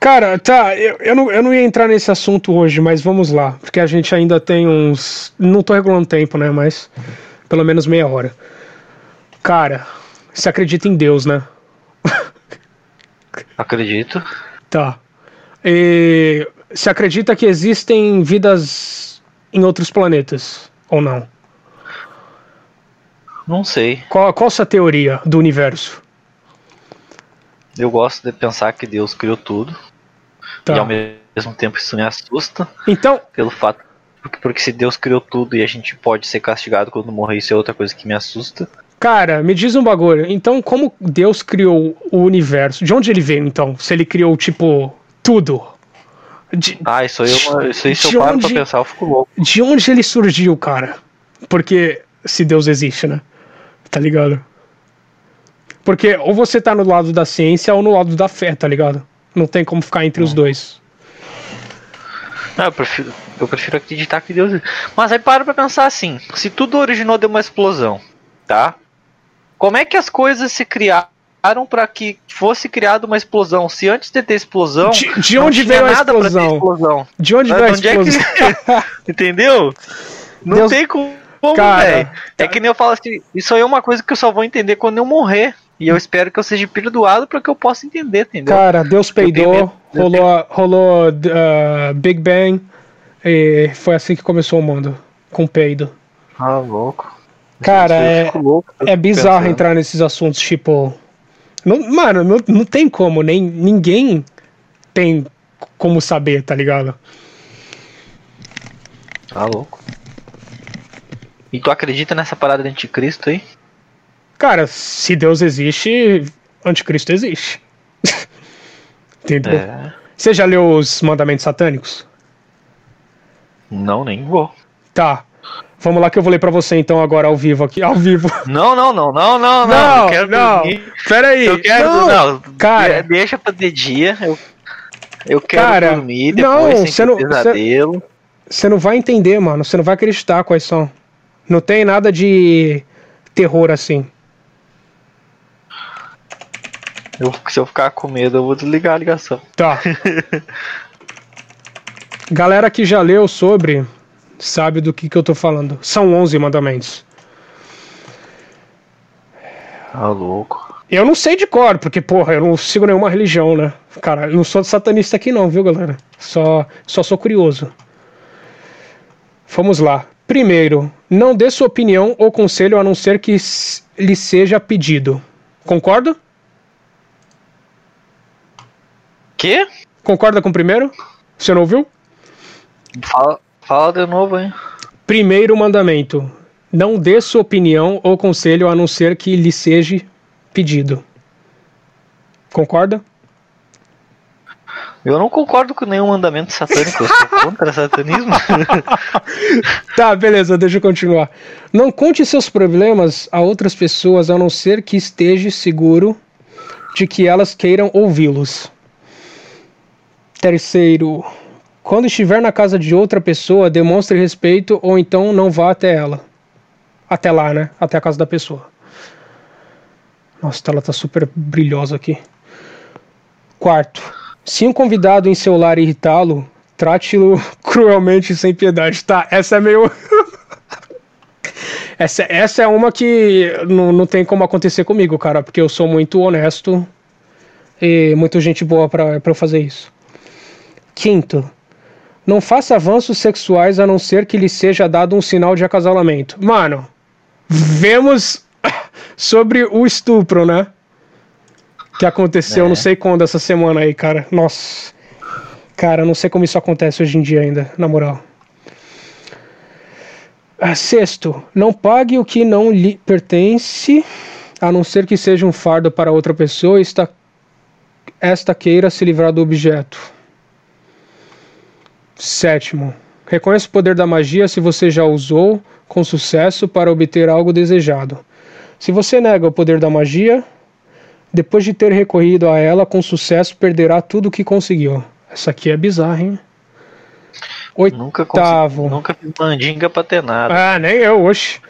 A: Cara, tá, eu, eu, não, eu não ia entrar nesse assunto hoje, mas vamos lá. Porque a gente ainda tem uns. Não tô regulando tempo, né? Mas pelo menos meia hora. Cara, você acredita em Deus, né?
B: Acredito.
A: Tá. E você acredita que existem vidas em outros planetas? Ou não?
B: Não sei.
A: Qual, qual a sua teoria do universo?
B: Eu gosto de pensar que Deus criou tudo.
A: Tá.
B: E ao mesmo tempo isso me assusta
A: Então,
B: pelo fato. Porque, se Deus criou tudo e a gente pode ser castigado quando morrer, isso é outra coisa que me assusta.
A: Cara, me diz um bagulho. Então, como Deus criou o universo? De onde ele veio, então? Se ele criou, tipo, tudo?
B: De, ah, isso aí, é uma, isso aí se eu paro onde, pra pensar, eu fico louco.
A: De onde ele surgiu, cara? Porque se Deus existe, né? Tá ligado? Porque ou você tá no lado da ciência ou no lado da fé, tá ligado? Não tem como ficar entre os dois.
B: Não, eu prefiro, eu prefiro acreditar que Deus. Mas aí para pra pensar assim: se tudo originou de uma explosão, tá? Como é que as coisas se criaram para que fosse criada uma explosão? Se antes de ter explosão.
A: De, de onde veio a explosão? explosão? De onde veio a explosão?
B: É que... Entendeu? Não Deus... tem como, velho. É que nem eu falo assim: isso aí é uma coisa que eu só vou entender quando eu morrer. E eu espero que eu seja perdoado para que eu possa entender, entendeu?
A: Cara, Deus peidou, rolou, rolou uh, Big Bang e foi assim que começou o mundo, com peido.
B: Ah, louco.
A: Cara, é, louco, é bizarro pensando. entrar nesses assuntos, tipo. Não, mano, não, não tem como, nem ninguém tem como saber, tá ligado?
B: Tá louco. E tu acredita nessa parada de anticristo aí?
A: Cara, se Deus existe, anticristo existe. Entendeu? É. Você já leu os mandamentos satânicos?
B: Não, nem vou.
A: Tá. Vamos lá que eu vou ler pra você então agora ao vivo aqui, ao vivo.
B: Não, não, não, não, não, não.
A: Não, eu quero não. Pera aí.
B: Eu quero, não, não. Cara, deixa pra de dia. Eu, eu quero cara, dormir depois não, sem não, pesadelo.
A: Você não vai entender, mano. Você não vai acreditar quais são. Não tem nada de terror assim.
B: Eu, se eu ficar com medo, eu vou desligar a ligação.
A: Tá. Galera que já leu sobre, sabe do que, que eu tô falando. São 11 mandamentos.
B: Ah, louco.
A: Eu não sei de cor, porque, porra, eu não sigo nenhuma religião, né? Cara, eu não sou satanista aqui não, viu, galera? Só, só sou curioso. Vamos lá. Primeiro, não dê sua opinião ou conselho a não ser que lhe seja pedido. Concorda?
B: Quê?
A: Concorda com o primeiro? Você não ouviu?
B: Fala, fala de novo, hein?
A: Primeiro mandamento: não dê sua opinião ou conselho a não ser que lhe seja pedido. Concorda?
B: Eu não concordo com nenhum mandamento satânico, eu sou contra satanismo.
A: tá, beleza, deixa eu continuar. Não conte seus problemas a outras pessoas a não ser que esteja seguro de que elas queiram ouvi-los. Terceiro, quando estiver na casa de outra pessoa, demonstre respeito ou então não vá até ela. Até lá, né? Até a casa da pessoa. Nossa, ela tá super brilhosa aqui. Quarto, se um convidado em seu lar irritá-lo, trate-o cruelmente sem piedade. Tá, essa é meio. essa, essa é uma que não, não tem como acontecer comigo, cara, porque eu sou muito honesto e muita gente boa para eu fazer isso. Quinto, não faça avanços sexuais a não ser que lhe seja dado um sinal de acasalamento. Mano, vemos sobre o estupro, né? Que aconteceu é. não sei quando essa semana aí, cara. Nossa. Cara, não sei como isso acontece hoje em dia ainda, na moral. Ah, sexto, não pague o que não lhe pertence, a não ser que seja um fardo para outra pessoa e esta, esta queira se livrar do objeto. Sétimo, reconheça o poder da magia se você já usou com sucesso para obter algo desejado. Se você nega o poder da magia, depois de ter recorrido a ela com sucesso, perderá tudo o que conseguiu. Essa aqui é bizarra, hein?
B: Oitavo. Nunca, nunca fiz mandinga pra ter nada.
A: Ah, nem eu, oxe.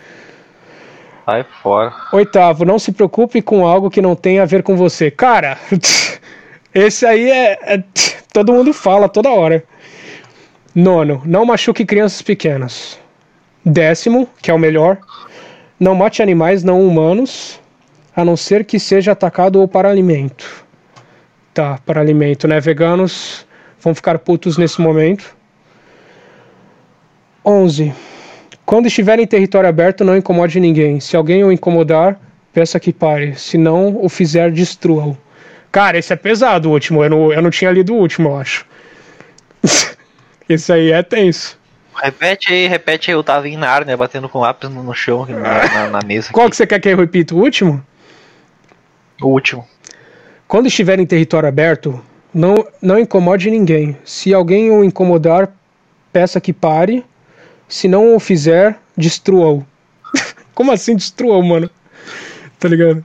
B: Sai fora.
A: Oitavo, não se preocupe com algo que não tem a ver com você. Cara, esse aí é, é todo mundo fala toda hora. Nono, não machuque crianças pequenas. Décimo, que é o melhor, não mate animais não humanos, a não ser que seja atacado ou para alimento. Tá, para alimento, né? Veganos vão ficar putos nesse momento. 11. Quando estiver em território aberto, não incomode ninguém. Se alguém o incomodar, peça que pare. Se não o fizer, destrua-o. Cara, esse é pesado o último. Eu não, eu não tinha lido o último, eu acho. Isso aí é tenso.
B: Repete aí, repete aí. Eu tava em Nárnia, batendo com lápis no, no chão, na, na, na mesa.
A: Qual
B: aqui.
A: que você quer que eu repita? O último?
B: O último.
A: Quando estiver em território aberto, não, não incomode ninguém. Se alguém o incomodar, peça que pare. Se não o fizer, destrua-o. Como assim destrua-o, mano? Tá ligado?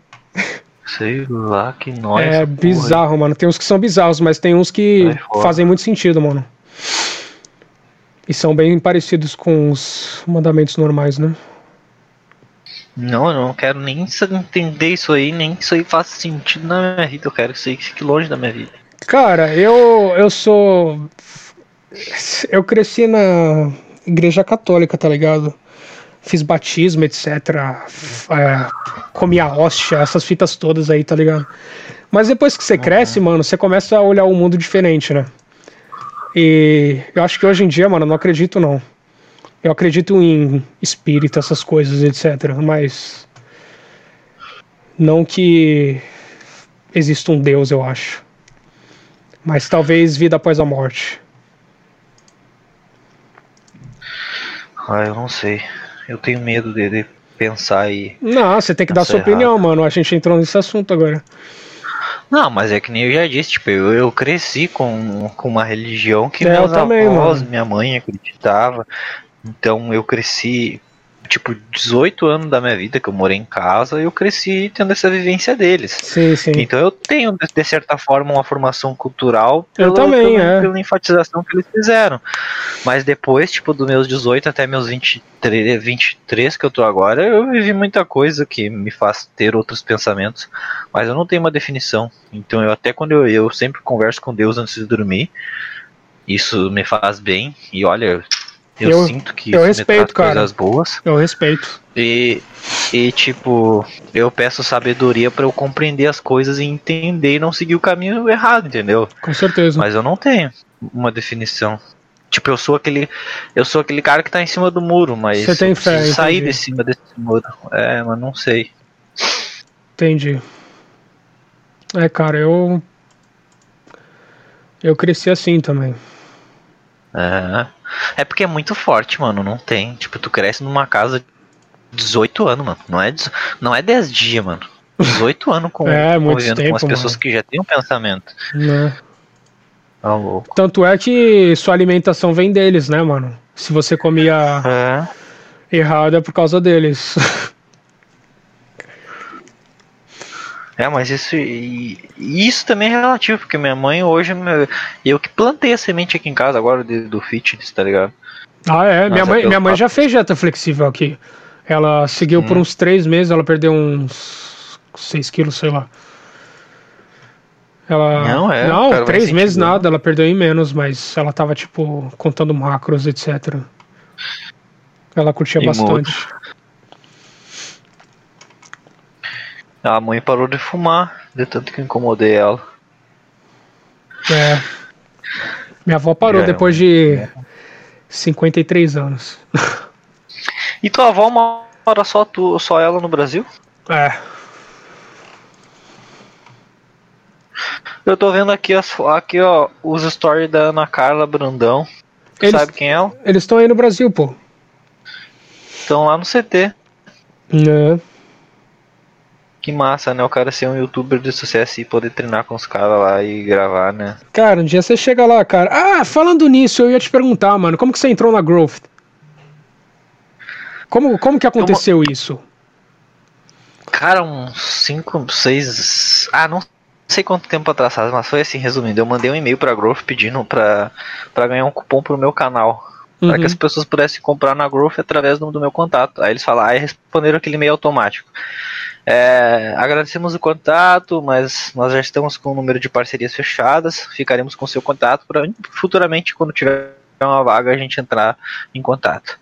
B: Sei lá que nós.
A: é bizarro, mano. Tem uns que são bizarros, mas tem uns que fazem muito sentido, mano. E são bem parecidos com os mandamentos normais, né?
B: Não, eu não quero nem entender isso aí, nem que isso aí faça sentido na minha vida. Eu quero que isso aí fique longe da minha vida.
A: Cara, eu, eu sou. Eu cresci na igreja católica, tá ligado? Fiz batismo, etc. É, comi a hóstia, essas fitas todas aí, tá ligado? Mas depois que você cresce, mano, você começa a olhar o mundo diferente, né? E eu acho que hoje em dia, mano, eu não acredito não. Eu acredito em espírito, essas coisas, etc. Mas. Não que exista um Deus, eu acho. Mas talvez vida após a morte.
B: Ah, eu não sei. Eu tenho medo de, de pensar e.
A: Não, você tem que dar
B: Nossa,
A: sua
B: errado.
A: opinião, mano. A gente entrou nesse assunto agora.
B: Não, mas é que nem eu já disse, tipo, eu, eu cresci com, com uma religião que
A: É, eu
B: meus
A: também,
B: avós,
A: mano.
B: minha mãe acreditava. Então eu cresci, tipo, 18 anos da minha vida que eu morei em casa, eu cresci tendo essa vivência deles.
A: Sim, sim.
B: Então eu tenho, de- certa forma, uma formação cultural
A: Eu também,
B: pela,
A: é.
B: pela enfatização que eles fizeram. Mas depois, tipo, dos meus 18 até meus 23, 23 que eu tô agora, eu vivi muita coisa que me faz ter outros pensamentos. Mas eu não tenho uma definição. Então eu até quando eu, eu sempre converso com Deus antes de dormir, isso me faz bem. E olha, eu,
A: Eu-
B: sinto que
A: eu
B: isso
A: respeito, cara.
B: coisas boas.
A: Eu respeito.
B: E, e tipo, eu peço sabedoria pra eu compreender as coisas e entender e não seguir o caminho errado, entendeu?
A: Com certeza.
B: Mas eu não tenho uma definição. Tipo, eu sou aquele. Eu sou aquele cara que tá em cima do muro, mas
A: Você tem
B: eu
A: fé,
B: preciso sair de cima desse muro. É, mas não sei.
A: Entendi. É, cara, eu. Eu cresci assim também.
B: É. é porque é muito forte, mano. Não tem. Tipo, tu cresce numa casa de 18 anos, mano. Não é, não é 10 dias, mano. 18 anos com,
A: É,
B: convivendo com
A: tempo,
B: as pessoas
A: mano.
B: que já têm um pensamento.
A: Né?
B: Tá louco.
A: Tanto é que sua alimentação vem deles, né, mano? Se você comia
B: É.
A: errado é por causa deles.
B: É, mas isso, e- e isso também é relativo, porque minha mãe hoje, meu- eu que plantei a semente aqui em casa agora de- do fitness, tá ligado?
A: ah, é? minha
B: Nossa,
A: mãe, minha mãe já fez dieta flexível aqui. Ela seguiu por
B: Hum.
A: uns três meses, ela perdeu uns 6 quilos, sei lá. Ela.
B: Não, é,
A: Não, três meses nada, ela perdeu em menos, mas ela tava, tipo, contando macros, etc. Ela curtia
B: E
A: bastante.
B: A mãe parou de fumar, de tanto que incomodei ela.
A: É. Minha avó parou
B: é
A: depois de 53 anos.
B: E tua avó mora só tu, só ela no Brasil?
A: É.
B: Eu tô vendo aqui, as, aqui ó, os stories da Ana Carla Brandão. Tu
A: Eles-
B: Sabe quem é ela?
A: Eles estão aí no Brasil, pô.
B: Estão lá no CT.
A: É.
B: Que massa, né? O cara ser um youtuber de sucesso e poder treinar com os caras lá e gravar, né?
A: Cara, um dia você chega lá, cara. Ah, falando nisso, eu ia te perguntar, mano, como que você entrou na Growth? Como, como que aconteceu isso?
B: Cara, uns 5, 6. Ah, não sei quanto tempo atrás, mas foi assim, resumindo. Eu mandei um e-mail pra Growth pedindo pra, pra ganhar um cupom pro meu canal. Para que
A: Uhum.
B: as pessoas pudessem comprar na Growth através do, do meu contato. Aí eles falaram, aí responderam aquele e-mail automático. É, agradecemos o contato, mas nós já estamos com o número de parcerias fechadas. Ficaremos com seu contato para futuramente, quando tiver uma vaga, a gente entrar em contato.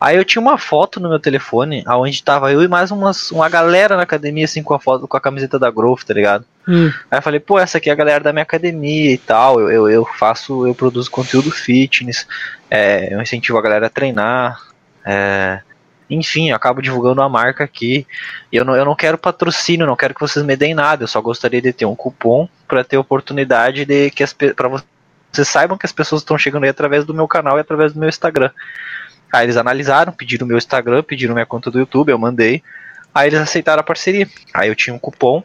B: Aí eu tinha uma foto no meu telefone, aonde tava eu e mais umas, uma galera na academia, assim, com a foto, com a camiseta da Growth, tá ligado?
A: Hum,
B: Aí eu falei, pô, essa aqui é a galera da minha academia e tal. Eu, eu, eu faço, eu produzo conteúdo fitness, é, eu incentivo a galera a treinar. é, enfim, eu acabo divulgando a marca aqui. Eu não, eu não quero patrocínio, não quero que vocês me deem nada. Eu só gostaria de ter um cupom para ter oportunidade de que as para vocês saibam que as pessoas estão chegando aí através do meu canal e através do meu Instagram. Aí eles analisaram, pediram meu Instagram, pediram minha conta do YouTube, eu mandei. Aí eles aceitaram a parceria. Aí eu tinha um cupom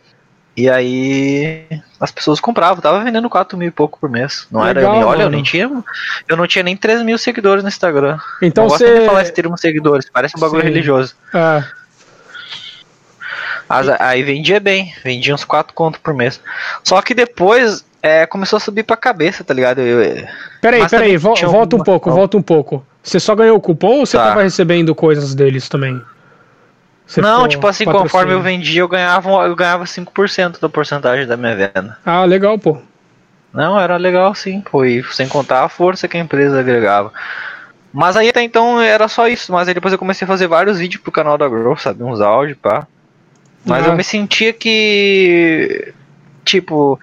B: e aí as pessoas compravam, tava vendendo 4 mil e pouco por mês. Não
A: Legal,
B: era eu, olha, eu nem tinha. Eu não tinha nem 3 mil seguidores no Instagram.
A: Então
B: não gosto nem
A: você-
B: de falar esse termo seguidores, parece um bagulho
A: Sim.
B: religioso.
A: É.
B: As- aí vendia bem, vendia uns 4 contos por mês. Só que depois é, começou a subir pra cabeça, tá ligado? Eu, eu-
A: Peraí, peraí, vo- volta um pouco,
B: Não.
A: volta um pouco. Você só ganhou o cupom ou você
B: Tá.
A: tava recebendo coisas deles também? Você
B: não, tipo assim,
A: patrocínio?
B: conforme eu vendia, eu ganhava, eu ganhava 5% da porcentagem da minha venda.
A: Ah, legal, pô.
B: Não, era legal sim, pô, e sem contar a força que a empresa agregava. Mas aí até então era só isso, mas aí depois eu comecei a fazer vários vídeos pro canal da Grow, sabe, uns áudios, pá. Mas
A: Ah.
B: eu me sentia que. Tipo.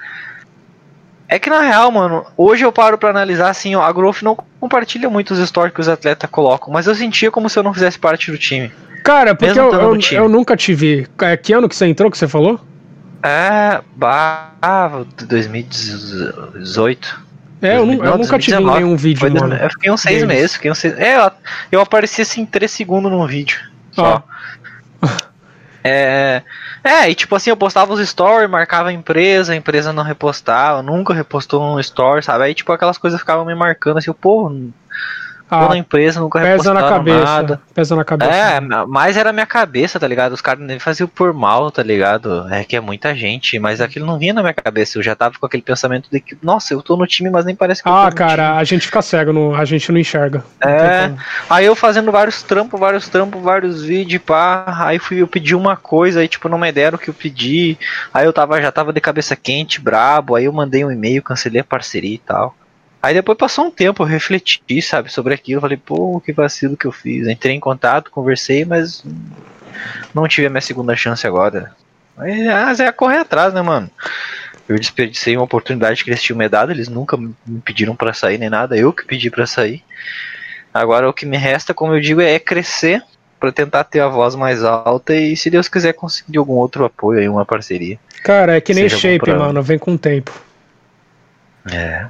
B: É que na real, mano, hoje eu paro pra analisar assim, ó, a Growth não compartilha muito os stories que os atletas colocam, mas eu sentia como se eu não fizesse parte do time.
A: Cara, porque eu, eu, eu nunca te vi. É, que ano que você entrou que você falou?
B: É, bah, 2018.
A: É, eu, eu nunca te vi em
B: 2019.
A: nenhum vídeo,
B: Foi
A: mano.
B: eu fiquei uns seis
A: deles.
B: meses, fiquei uns seis. É, eu, apareci assim 3 segundos num vídeo. Só. É, é, e tipo assim, eu postava os stories, marcava a empresa, a empresa não repostava, nunca repostou um story, sabe? Aí tipo aquelas coisas ficavam me marcando assim, pô,
A: Ah,
B: na empresa, nunca
A: pesa na cabeça.
B: nada.
A: Pesa na cabeça.
B: É, mas era minha cabeça, tá ligado? Os caras nem faziam por mal, tá ligado? É que é muita gente, mas aquilo não vinha na minha cabeça. Eu já tava com aquele pensamento de que, nossa, eu tô no time, mas nem parece que eu tô
A: Ah,
B: no
A: cara, a gente fica cego, não- a gente não enxerga. Não
B: É,
A: como.
B: aí eu fazendo vários trampos, vários trampos, vários vídeos, pá. Aí fui, eu pedi uma coisa, aí tipo, não me deram o que eu pedi. Aí eu tava, já tava de cabeça quente, brabo. Aí eu mandei um e-mail, cancelei a parceria e tal. Aí depois passou um tempo, eu refleti, sabe, sobre aquilo. Falei, pô, que vacilo que eu fiz. Entrei em contato, conversei, mas não tive a minha segunda chance agora. Aí ah, é correr atrás, né, mano? Eu desperdicei uma oportunidade que eles tinham me dado, eles nunca me pediram pra sair nem nada, eu que pedi pra sair. Agora o que me resta, como eu digo, é crescer pra tentar ter a voz mais alta e se Deus quiser conseguir algum outro apoio aí, uma parceria.
A: Cara, é que nem
B: Seja
A: shape,
B: pra-
A: mano, vem com o tempo.
B: É,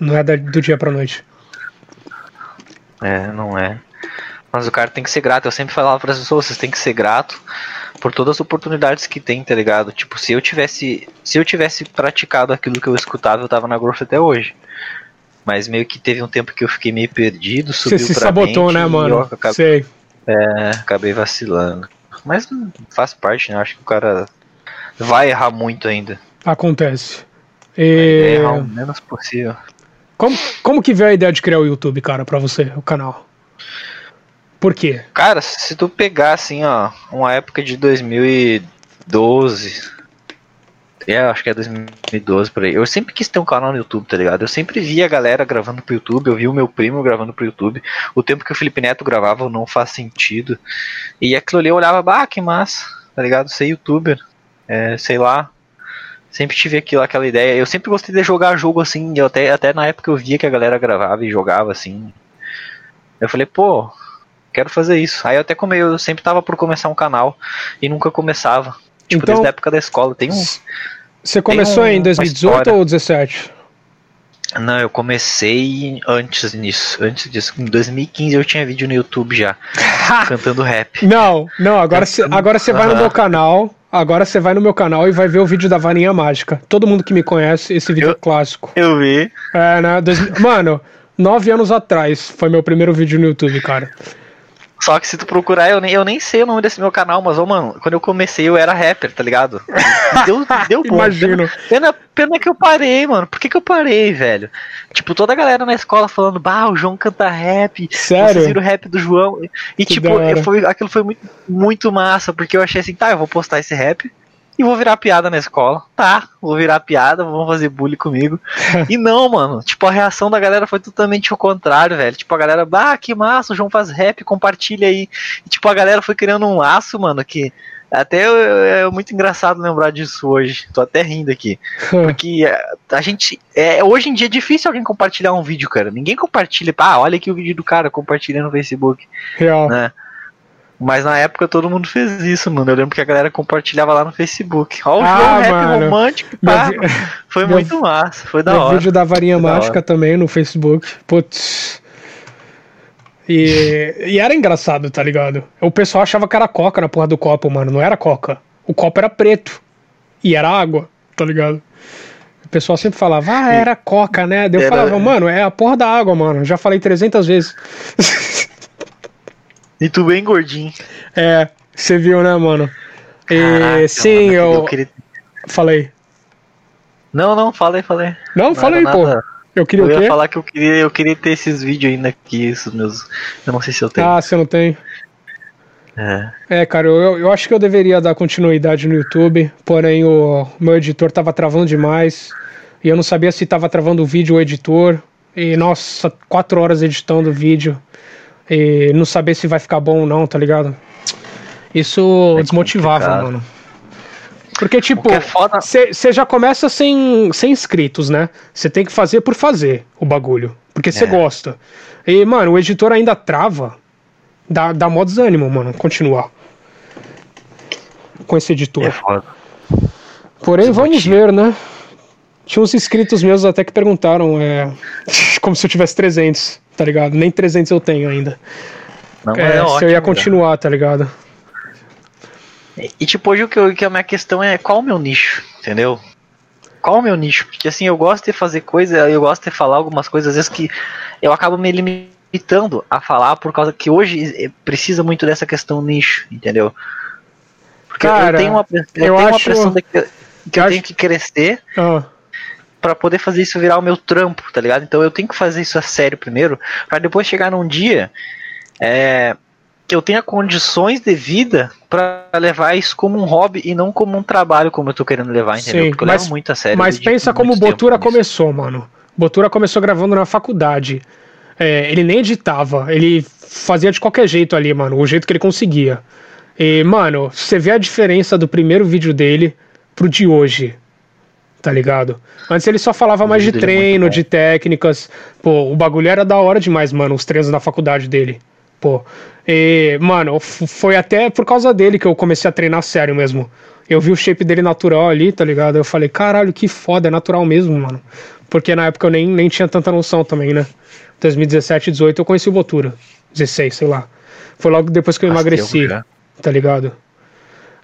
A: Não é do dia pra noite.
B: é, não é. Mas o cara tem que ser grato. Eu sempre falava para as pessoas, vocês têm que ser grato por todas as oportunidades que tem, tá ligado? Tipo, se eu tivesse, se eu tivesse praticado aquilo que eu escutava, eu tava na growth até hoje. Mas meio que teve um tempo que eu fiquei meio perdido,
A: Você
B: subiu
A: se
B: pra
A: sabotou,
B: mente
A: né,
B: e eu
A: mano?
B: acabei,
A: Sei.
B: é, acabei vacilando. Mas faz parte, né? Acho que o cara vai errar muito ainda.
A: Acontece.
B: Vai
A: E...
B: errar o menos possível.
A: Como, como que veio a ideia de criar o YouTube, cara, pra você, o canal? Por quê?
B: Cara, se tu pegar assim, ó, uma época de 2012. É, acho que é 2012 por aí. Eu sempre quis ter um canal no YouTube, tá ligado? Eu sempre via a galera gravando pro YouTube, eu vi o meu primo gravando pro YouTube. O tempo que o Felipe Neto gravava não faz sentido. E aquilo ali eu olhava, bah, que massa, tá ligado? Ser youtuber. É, sei lá. Sempre tive aquilo, aquela ideia. Eu sempre gostei de jogar jogo assim. Eu até, até na época eu via que a galera gravava e jogava assim. Eu falei, pô, quero fazer isso. Aí eu até come, eu sempre tava por começar um canal e nunca começava. Tipo,
A: Então-
B: desde a época da escola. Tem um.
A: Você começou
B: um-
A: em
B: uma
A: 2018
B: história.
A: ou 17?
B: Não, eu comecei antes nisso. Antes disso. Em 2015 eu tinha vídeo no YouTube já. cantando rap.
A: Não, não, agora você agora você vai no meu canal. Agora você vai no meu canal e vai ver o vídeo da varinha mágica. Todo mundo que me conhece, esse vídeo
B: Eu-
A: é clássico.
B: Eu vi.
A: É, né? dois- Mano, nove anos atrás foi meu primeiro vídeo no YouTube, cara.
B: Só que se tu procurar, eu nem, eu nem sei o nome desse meu canal, mas, ô, mano, quando eu comecei eu era rapper, tá ligado? Deu, deu bom.
A: Imagino.
B: Pena, pena que eu parei, mano. Por que, que eu parei, velho? Tipo, toda a galera na escola falando, bah, o João canta rap. Vocês
A: Sério?
B: viram o rap do João. E
A: Que
B: tipo, foi, aquilo foi muito, muito massa, porque eu achei assim, tá, eu vou postar esse rap e vou virar piada na escola. Tá, vou virar piada, vão fazer bullying comigo. e não, mano, tipo, a reação da galera foi totalmente o contrário, velho. Tipo, a galera, bah, que massa, o João faz rap, compartilha aí. E, tipo, a galera foi criando um laço, mano, que. Até é muito engraçado lembrar disso hoje. Tô até rindo aqui. Porque a gente. É, hoje em dia é difícil alguém compartilhar um vídeo, cara. Ninguém compartilha. Ah, olha aqui o vídeo do cara, compartilha no Facebook,
A: Real.
B: né? Mas na época todo mundo fez isso, mano. Eu lembro que a galera compartilhava lá no Facebook. Ó, o
A: Ah,
B: João Rap
A: mano.
B: romântico, pá.
A: vi-
B: Foi
A: meu-
B: muito massa, foi da
A: Meu
B: hora.
A: vídeo da varinha
B: Da
A: mágica também no Facebook. Putz. E, e era engraçado, tá ligado? O pessoal achava que era coca na porra do copo, mano. Não era coca. O copo era preto. E era água, tá ligado? O pessoal sempre falava, ah, era coca, né? Daí eu
B: Era-
A: falava, mano, é a porra da água, mano. Já falei 300 vezes.
B: E tu bem gordinho.
A: é, você viu, né, mano? E,
B: Caraca,
A: sim,
B: mano,
A: eu,
B: queria-
A: falei.
B: Não, não, falei, falei.
A: Não,
B: Não
A: falei, pô. Eu queria
B: Eu
A: o
B: ia falar que eu queria, eu queria ter esses vídeos ainda aqui, esses meus. Eu não sei se eu tenho.
A: Ah, você não tem?
B: É.
A: É, cara, eu, eu acho que eu deveria dar continuidade no YouTube, porém o meu editor tava travando demais e eu não sabia se tava travando o vídeo ou o editor. E nossa, quatro horas editando o vídeo e não saber se vai ficar bom ou não, tá ligado? Isso
B: É
A: desmotivava,
B: complicado.
A: mano. Porque, tipo,
B: que é
A: você já começa sem, sem inscritos, né? Você tem que fazer por fazer o bagulho. Porque você
B: É.
A: gosta. E, mano, o editor ainda trava. Dá, dá mó desânimo, mano, continuar. Com esse editor.
B: É foda.
A: Porém, vamos ver, né? Tinha uns inscritos meus até que perguntaram, é. Como se eu tivesse 300, tá ligado? Nem 300 eu tenho ainda.
B: Não,
A: É,
B: é
A: se eu
B: ótimo,
A: ia continuar, tá ligado?
B: E tipo, hoje o que, eu, que a minha questão é qual o meu nicho, entendeu? Qual o meu nicho? Porque assim, eu gosto de fazer coisa, eu gosto de falar algumas coisas, às vezes que eu acabo me limitando a falar por causa que hoje eh, precisa muito dessa questão nicho, entendeu? Porque
A: Cara,
B: eu tenho uma, eu
A: eu
B: tenho uma
A: acho-
B: pressão de que, que eu
A: acho-
B: tenho que crescer
A: Ah,
B: pra poder fazer isso virar o meu trampo, tá ligado? Então eu tenho que fazer isso a sério primeiro, pra depois chegar num dia é, que eu tenha condições de vida pra levar isso como um hobby e não como um trabalho como eu tô querendo levar, entendeu?
A: Sim,
B: Porque eu
A: mas-
B: levo muito a sério.
A: Mas pensa como o Botura
B: nisso.
A: começou, mano. Botura começou gravando na faculdade. É, ele nem editava, ele fazia de qualquer jeito ali, mano, o jeito que ele conseguia. E, mano, você vê a diferença do primeiro vídeo dele pro de hoje. Tá ligado? Antes ele só falava mais de
B: é
A: treino, de técnicas. Pô, o bagulho era da hora demais, mano, os treinos na faculdade dele. Pô. E, mano, foi até por causa dele que eu comecei a treinar sério mesmo. Eu vi o shape dele natural ali, tá ligado? Eu falei, caralho, que foda, é natural mesmo, mano. Porque na época eu nem, nem tinha tanta noção também, né? 2017, 18 eu conheci o Botura. 16, sei lá. Foi logo depois que eu emagreci,
B: tempo já.
A: tá ligado?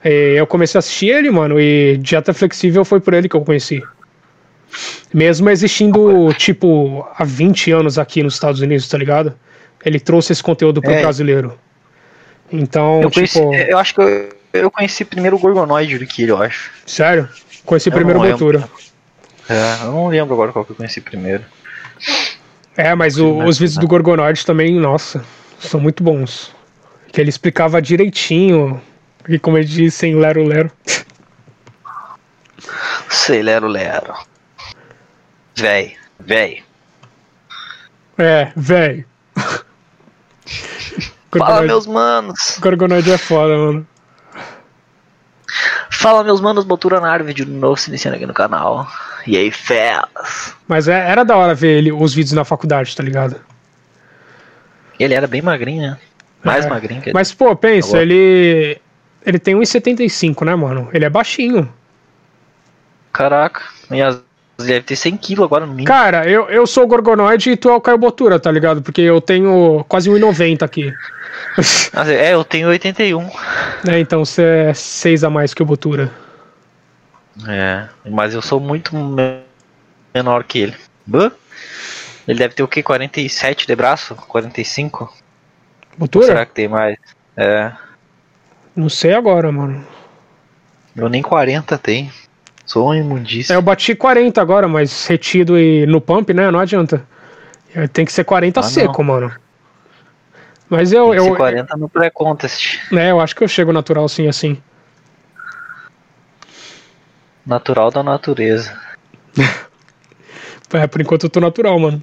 A: E eu comecei a assistir ele, mano, e dieta flexível foi por ele que eu conheci. Mesmo existindo, tipo, há 20 anos aqui nos Estados Unidos, tá ligado? Ele trouxe esse conteúdo pro
B: É.
A: brasileiro. Então,
B: Eu, conheci,
A: tipo,
B: eu acho que eu, eu conheci primeiro o Gorgonoide do que ele, eu acho.
A: sério? Conheci
B: Eu
A: primeiro o. Botura.
B: É, eu não lembro agora qual que eu conheci primeiro.
A: É, mas o- os vídeos do Gorgonoid também, nossa, são muito bons. Que ele explicava direitinho, e como ele diz, sem lero-lero.
B: Sei, Lero Lero. Véi, véi.
A: É, velho.
B: Fala, meus manos.
A: Gorgonoid é foda, mano.
B: Fala, meus manos, Botura na área, vídeo novo se iniciando aqui no canal. E aí, felas.
A: Mas é- era da hora ver ele, os vídeos na faculdade, tá ligado?
B: Ele era bem magrinho, né? Mais
A: É.
B: magrinho que ele.
A: Mas, pô, pensa,
B: Tá
A: ele. Ele tem 1,75, né, mano? Ele é baixinho.
B: Caraca. E as... deve ter 100 kg agora no mínimo.
A: Cara, eu, eu sou o Gorgonoid e tu é o Caio Botura, tá ligado? Porque eu tenho quase 1,90 aqui.
B: Mas, é, eu tenho 81.
A: né, então você é 6 a mais que o Botura.
B: É, mas eu sou muito me- menor que ele. Bã? Ele deve ter o que? 47 de braço? 45? Ou
A: Botura?
B: será que tem mais? É,
A: Não sei agora, mano.
B: eu nem 40 tenho. Sou um imundício.
A: É, eu bati 40 agora, mas retido e no pump, né? Não adianta. É, Tem que ser 40
B: Ah, não.
A: seco, mano. Mas eu,
B: Tem que ser
A: eu,
B: 40 no pré-contest.
A: né, eu acho que eu chego natural sim, assim.
B: Natural da natureza.
A: É, por enquanto eu tô natural, mano.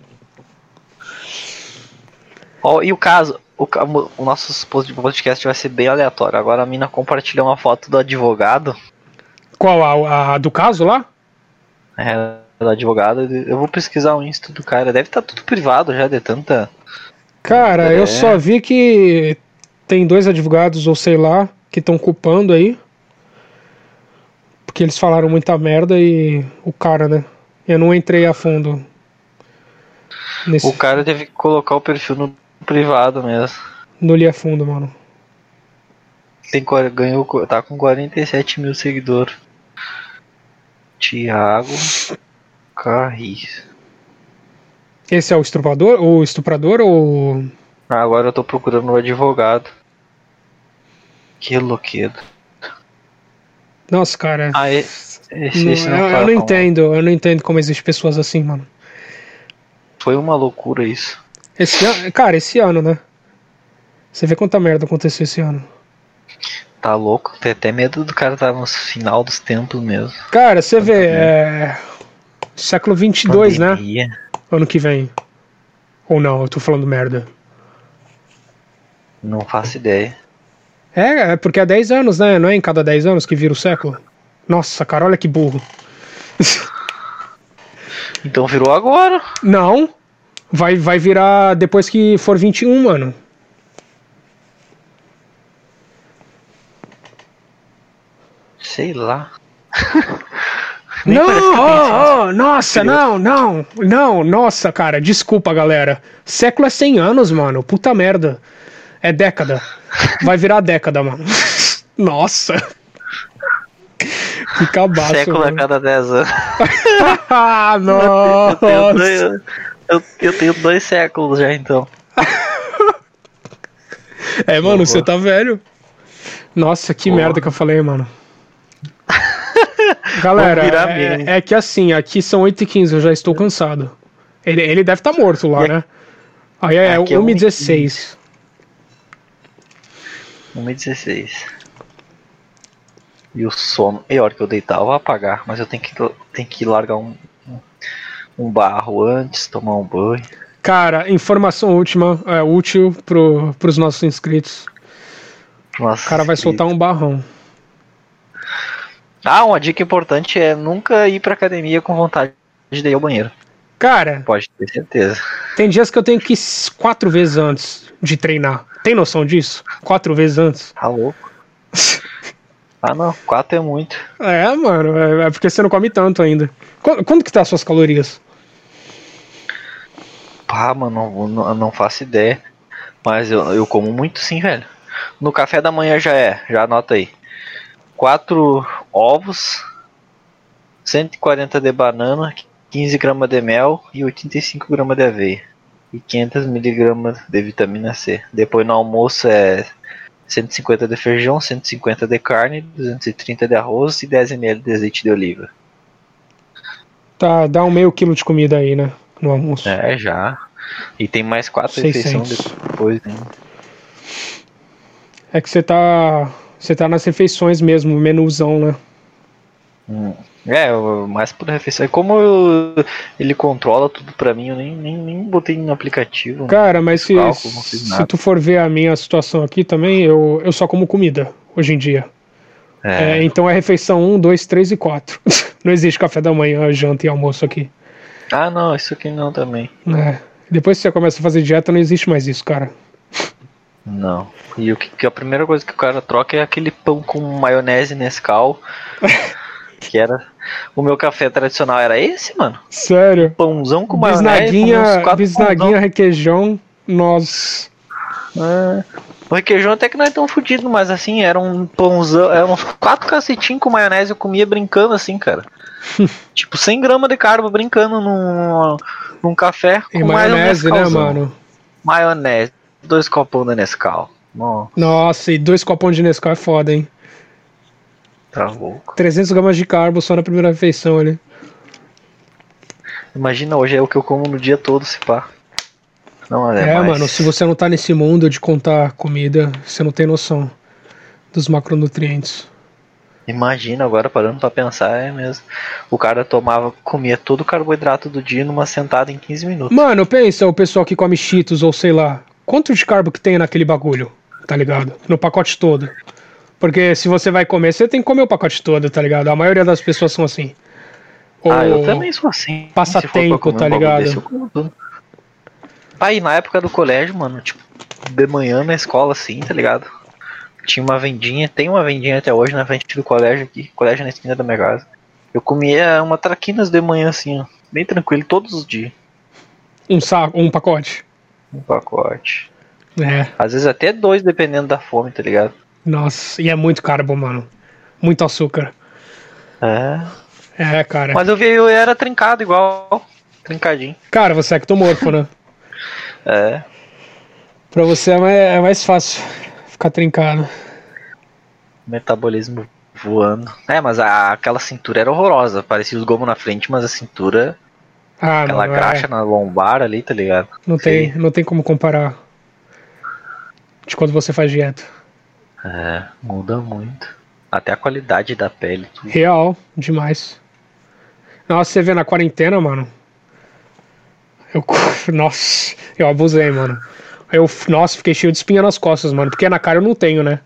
B: Ó, e o caso, o, o nosso podcast vai ser bem aleatório. Agora a mina compartilhou uma foto do advogado.
A: Qual? A, a do caso lá?
B: É, do advogado. Eu vou pesquisar o Insta do cara. Deve estar tudo privado já de tanta.
A: Cara,
B: É.
A: eu só vi que tem dois advogados, ou sei lá, que estão culpando aí. Porque eles falaram muita merda e o cara, né? Eu não entrei a fundo.
B: Nesse... O cara teve que colocar o perfil no privado mesmo.
A: Não li a fundo, mano.
B: Tem, ganhou, tá com 47 mil seguidores. Tiago Carris.
A: Esse é o estuprador? O estuprador ou.
B: Agora eu tô procurando o um advogado. Que louqueiro.
A: Nossa, cara.
B: Ah, esse, esse, esse
A: não,
B: não
A: eu, eu não entendo, eu não entendo como existem pessoas assim, mano.
B: Foi uma loucura isso.
A: Esse ano, cara, esse ano, né? Você vê quanta merda aconteceu esse ano.
B: Tá louco? Tem até medo do cara estar tá no final dos tempos mesmo.
A: Cara, você vê, é... século 22, né? Pandemia. né? Ano que vem. Ou não, eu tô falando merda.
B: Não faço ideia.
A: É, é porque há 10 anos, né? Não é em cada 10 anos que vira o século? Nossa, cara, olha que burro.
B: Então virou agora?
A: Não. Vai, vai virar depois que for 21, mano.
B: Sei lá.
A: não, oh, oh, nossa, não, não, não, nossa, cara, desculpa, galera. Século é 100 anos, mano, puta merda. É década. Vai virar década, mano. Nossa. Que cabaço.
B: Século mano. a cada 10 anos.
A: ah, nossa.
B: Eu tenho, dois, eu, eu tenho dois séculos já, então.
A: é, mano, você tá velho. Nossa, que merda que eu falei, mano. Galera, é, é, que assim, aqui são 8h15, eu já estou cansado. Ele, ele deve estar tá morto lá, e né? Aí é 1h16.
B: 1h16. E o sono. E a hora que eu deitar, eu vou apagar. Mas eu tenho que, tenho que largar um, um barro antes, tomar um banho.
A: Cara, informação última, é, útil pro, pros nossos inscritos. Nossa, o cara vai soltar um barrão.
B: Ah, uma dica importante é nunca ir pra academia com vontade de ir ao banheiro.
A: Cara,
B: pode ter certeza.
A: Tem dias que eu tenho que ir quatro vezes antes de treinar. Tem noção disso? Quatro vezes antes.
B: Tá louco. ah, não. Quatro é muito.
A: É, mano. É, é porque você não come tanto ainda. Quando, quando que tá as suas calorias?
B: Pá, mano, não, não faço ideia. Mas eu, eu como muito sim, velho. No café da manhã já é, já anota aí. Quatro ovos, 140 de banana, 15 gramas de mel e 85 gramas de aveia e 500 miligramas de vitamina C. Depois no almoço é 150 de feijão, 150 de carne, 230 de arroz e 10 ml de azeite de oliva.
A: Tá, dá um meio quilo de comida aí, né? No almoço.
B: É, já. E tem mais quatro refeições depois, né?
A: É que você tá. Você tá nas refeições mesmo, menuzão, né?
B: Hum. É, mais por refeição. Como eu, ele controla tudo pra mim, eu nem, nem, nem botei no aplicativo.
A: Cara, mas se, cálculo, se tu for ver a minha situação aqui também, eu, eu só como comida hoje em dia. É. É, então é refeição 1, 2, 3 e 4. não existe café da manhã, janta e almoço aqui.
B: Ah, não, isso aqui não também.
A: É. Depois que você começa a fazer dieta, não existe mais isso, cara.
B: Não. E o que, que a primeira coisa que o cara troca é aquele pão com maionese Nescau. que era o meu café tradicional era esse, mano.
A: Sério?
B: Pãozão com
A: bisnaguinha, com bisnaguinha, requeijão, nós.
B: É. O requeijão até que não é tão fodido, mas assim, era um pãozão, era uns quatro cacetinhos com maionese, eu comia brincando assim, cara. tipo, 100 gramas de carbo brincando num, num café
A: com e maionese, né, mano?
B: Maionese, dois copões de Nescau.
A: Nossa, e dois copões de Nescau é foda, hein?
B: Tá louco.
A: 300 gramas de carbo só na primeira refeição ali.
B: Imagina, hoje é o que eu como no dia todo, se pá.
A: Não é, é mais. mano, se você não tá nesse mundo de contar comida, você não tem noção dos macronutrientes.
B: Imagina agora parando para pensar, é mesmo. O cara tomava, comia todo o carboidrato do dia numa sentada em 15 minutos.
A: Mano, pensa o pessoal que come cheetos ou sei lá, quanto de carbo que tem naquele bagulho, tá ligado? No pacote todo. Porque se você vai comer, você tem que comer o pacote todo, tá ligado? A maioria das pessoas são assim.
B: Ou ah, eu também sou assim.
A: Passatempo, tá ligado? Desse,
B: Aí, na época do colégio, mano, tipo, de manhã na escola, assim, tá ligado? Tinha uma vendinha, tem uma vendinha até hoje na frente do colégio aqui, colégio na esquina da minha casa. Eu comia uma traquinas de manhã, assim, ó, bem tranquilo, todos os dias.
A: Um saco, um pacote.
B: Um pacote.
A: É.
B: Às vezes até dois, dependendo da fome, tá ligado?
A: Nossa, e é muito carbo, mano. Muito açúcar.
B: É.
A: É, cara.
B: Mas eu vi, eu era trincado igual. Trincadinho.
A: Cara, você é ectomorfo, né?
B: É.
A: Pra você é mais, é mais fácil ficar trincado.
B: Metabolismo voando. É, mas a, aquela cintura era horrorosa. Parecia os gomos na frente, mas a cintura.
A: Ah,
B: aquela
A: mano, é.
B: graxa na lombar ali, tá ligado?
A: Não tem, não tem como comparar de quando você faz dieta.
B: É, muda muito. Até a qualidade da pele. Tudo.
A: Real, demais. Nossa, você vê na quarentena, mano. Eu, nossa, eu abusei, mano. Eu, nossa, fiquei cheio de espinha nas costas, mano. Porque na cara eu não tenho, né?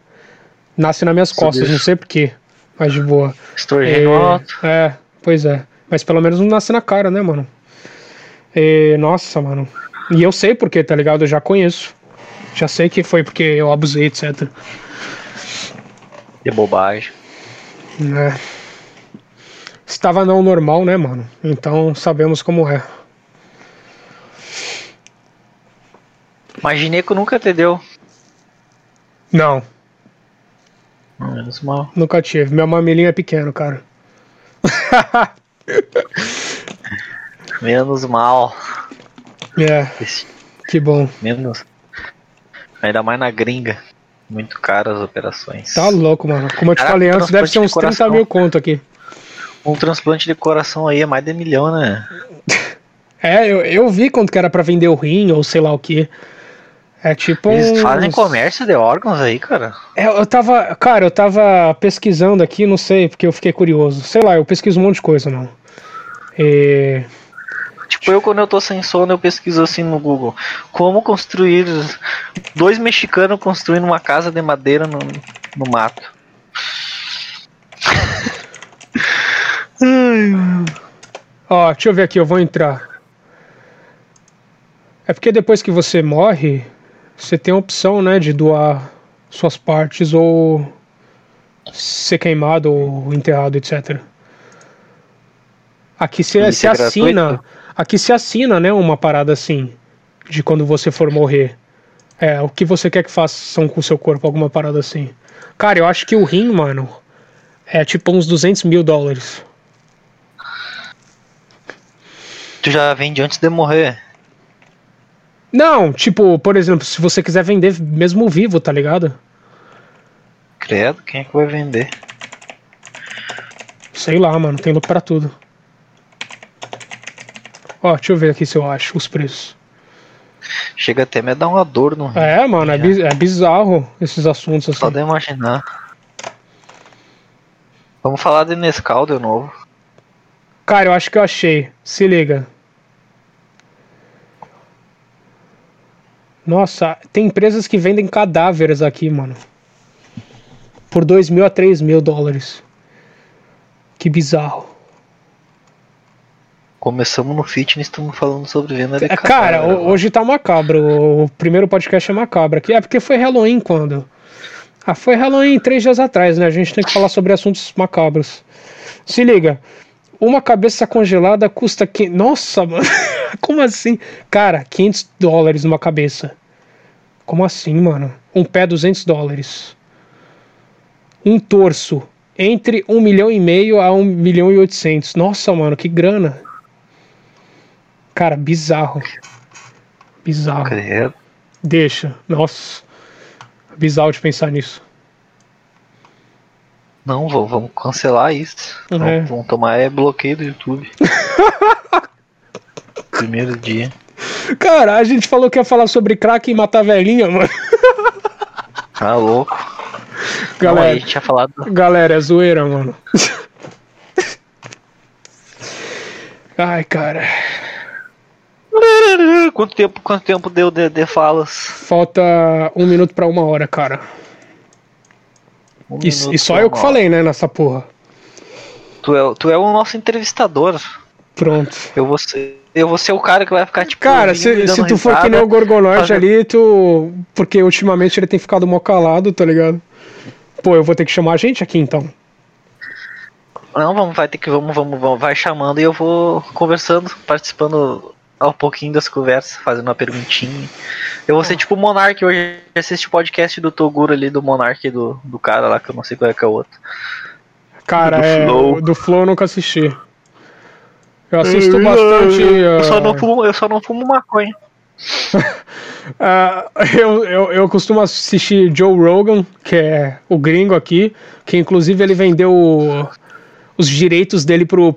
A: Nasce nas minhas costas,
B: Subiu.
A: não sei porquê. Mas de boa.
B: Alto.
A: É, é, pois é. Mas pelo menos não nasce na cara, né, mano? E, nossa, mano. E eu sei porque, tá ligado? Eu já conheço. Já sei que foi porque eu abusei, etc.
B: De bobagem.
A: né? Estava não normal, né, mano? Então sabemos como é.
B: Mas gineco nunca te deu.
A: Não,
B: Menos mal.
A: nunca tive. Meu mamilinho é pequeno, cara.
B: Menos mal.
A: É, que bom.
B: Menos. Ainda mais na gringa. Muito caras as operações.
A: Tá louco, mano. Como eu te
B: Caraca,
A: falei antes, deve ser
B: de
A: uns 30
B: coração.
A: mil conto aqui.
B: Um transplante de coração aí é mais de milhão, né?
A: É, eu, eu vi quanto que era pra vender o rim ou sei lá o que. É tipo.
B: Eles fazem
A: uns-
B: comércio de órgãos aí, cara.
A: É, eu tava. Cara, eu tava pesquisando aqui, não sei, porque eu fiquei curioso. Sei lá, eu pesquiso um monte de coisa, não. E.
B: Tipo, eu quando eu tô sem sono, eu pesquiso assim no Google. Como construir. Dois mexicanos construindo uma casa de madeira no, no mato.
A: Ó, deixa eu ver aqui, eu vou entrar. É porque depois que você morre, você tem a opção, né, de doar suas partes ou ser queimado ou enterrado, etc. Aqui se, se
B: é
A: assina,
B: gratuito?
A: aqui se assina, né, uma parada assim, de quando você for morrer. É, o que você quer que façam com o seu corpo, alguma parada assim. Cara, eu acho que o rim, mano, é tipo uns 200 mil dólares.
B: Tu já vende antes de morrer.
A: Não, tipo, por exemplo, se você quiser vender mesmo vivo, tá ligado?
B: Credo, quem é que vai vender?
A: Sei lá, mano, tem lucro pra tudo. Ó, deixa eu ver aqui se eu acho os preços.
B: Chega até me dar uma dor no rim.
A: É, mano, é, bi- é bizarro esses assuntos
B: Só
A: assim.
B: de imaginar. Vamos falar de Nescau de novo.
A: Cara, eu acho que eu achei. Se liga. Nossa, tem empresas que vendem cadáveres aqui, mano. Por 2 mil a 3 mil dólares. Que bizarro.
B: Começamos no fitness, estamos falando sobre venda de
A: É, cara, hoje tá macabro. O primeiro podcast é macabro aqui. É porque foi Halloween quando? Ah, foi Halloween três dias atrás, né? A gente tem que falar sobre assuntos macabros. Se liga. Uma cabeça congelada custa. Que... Nossa, mano. Como assim? Cara, 500 dólares numa cabeça. Como assim, mano? Um pé, 200 dólares. Um torso. Entre 1 milhão e meio a 1 milhão e 800. Nossa, mano, que grana. Cara, bizarro. Bizarro. Deixa. Nossa. Bizarro de pensar nisso.
B: Não, vamos cancelar isso.
A: É.
B: Vamos, vamos tomar é bloqueio do YouTube. Primeiro dia.
A: Cara, a gente falou que ia falar sobre crack e matar velhinha, mano.
B: Tá louco. Não,
A: Galera,
B: gente tinha falado.
A: galera, é zoeira, mano. Ai, cara.
B: Quanto tempo, quanto tempo deu de, de falas?
A: Falta um minuto pra uma hora, cara.
B: Um
A: E, e só eu que falei, né, nessa porra.
B: Tu é, tu é o nosso entrevistador.
A: Pronto.
B: Eu vou ser, eu vou ser o cara que vai ficar tipo.
A: Cara, se, se tu for que nem o
B: fazendo-
A: ali, tu. Porque ultimamente ele tem ficado mó calado, tá ligado? Pô, eu vou ter que chamar a gente aqui então.
B: Não, vamos, vai ter que vamos, vamos, vamos, vai chamando e eu vou conversando, participando ao pouquinho das conversas, fazendo uma perguntinha. Eu vou ser tipo o Monark hoje, assiste o podcast do Toguro ali, do Monark do, do cara lá, que eu não sei qual é que é o outro.
A: Cara,
B: Do
A: é.
B: Flow.
A: Do Flow eu nunca assisti. Eu assisto bastante.
B: Eu só
A: ah,
B: não fumo, eu só não fumo maconha.
A: ah, eu, eu, eu costumo assistir Joe Rogan, que é o gringo aqui, que inclusive ele vendeu o- os direitos dele pro,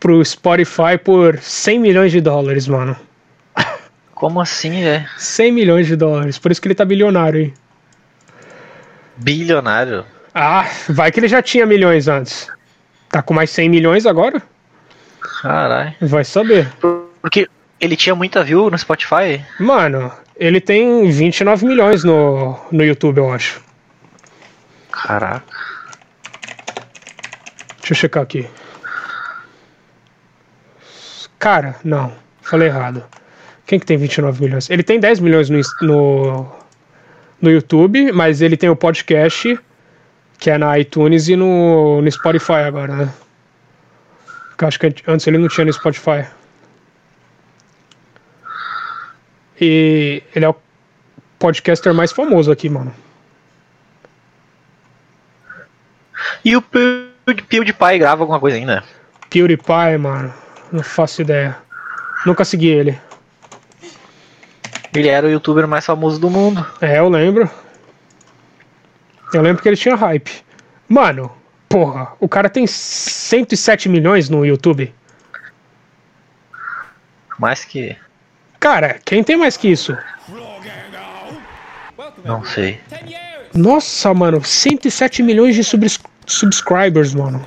A: pro Spotify por 100 milhões de dólares, mano.
B: Como assim, velho?
A: 100 milhões de dólares, por isso que ele tá bilionário aí.
B: Bilionário.
A: Ah, vai que ele já tinha milhões antes. Tá com mais 100 milhões agora?
B: Caralho.
A: Vai saber.
B: Porque ele tinha muita view no Spotify.
A: Mano, ele tem 29 milhões no, no YouTube, eu acho.
B: Caraca.
A: Deixa eu checar aqui. Cara, não. Falei errado. Quem que tem 29 milhões? Ele tem 10 milhões no, no, no YouTube, mas ele tem o podcast, que é na iTunes e no, no Spotify agora, né? Porque eu acho que antes ele não tinha no Spotify. E ele é o podcaster mais famoso aqui, mano.
B: E o Pew- PewDiePie grava alguma coisa ainda?
A: PewDiePie, mano. Não faço ideia. Nunca segui ele.
B: Ele era o youtuber mais famoso do mundo.
A: É, eu lembro. Eu lembro que ele tinha hype. Mano, porra, o cara tem 107 milhões no YouTube.
B: Mais que.
A: Cara, quem tem mais que isso?
B: Não sei.
A: Nossa, mano, 107 milhões de subs- subscribers, mano.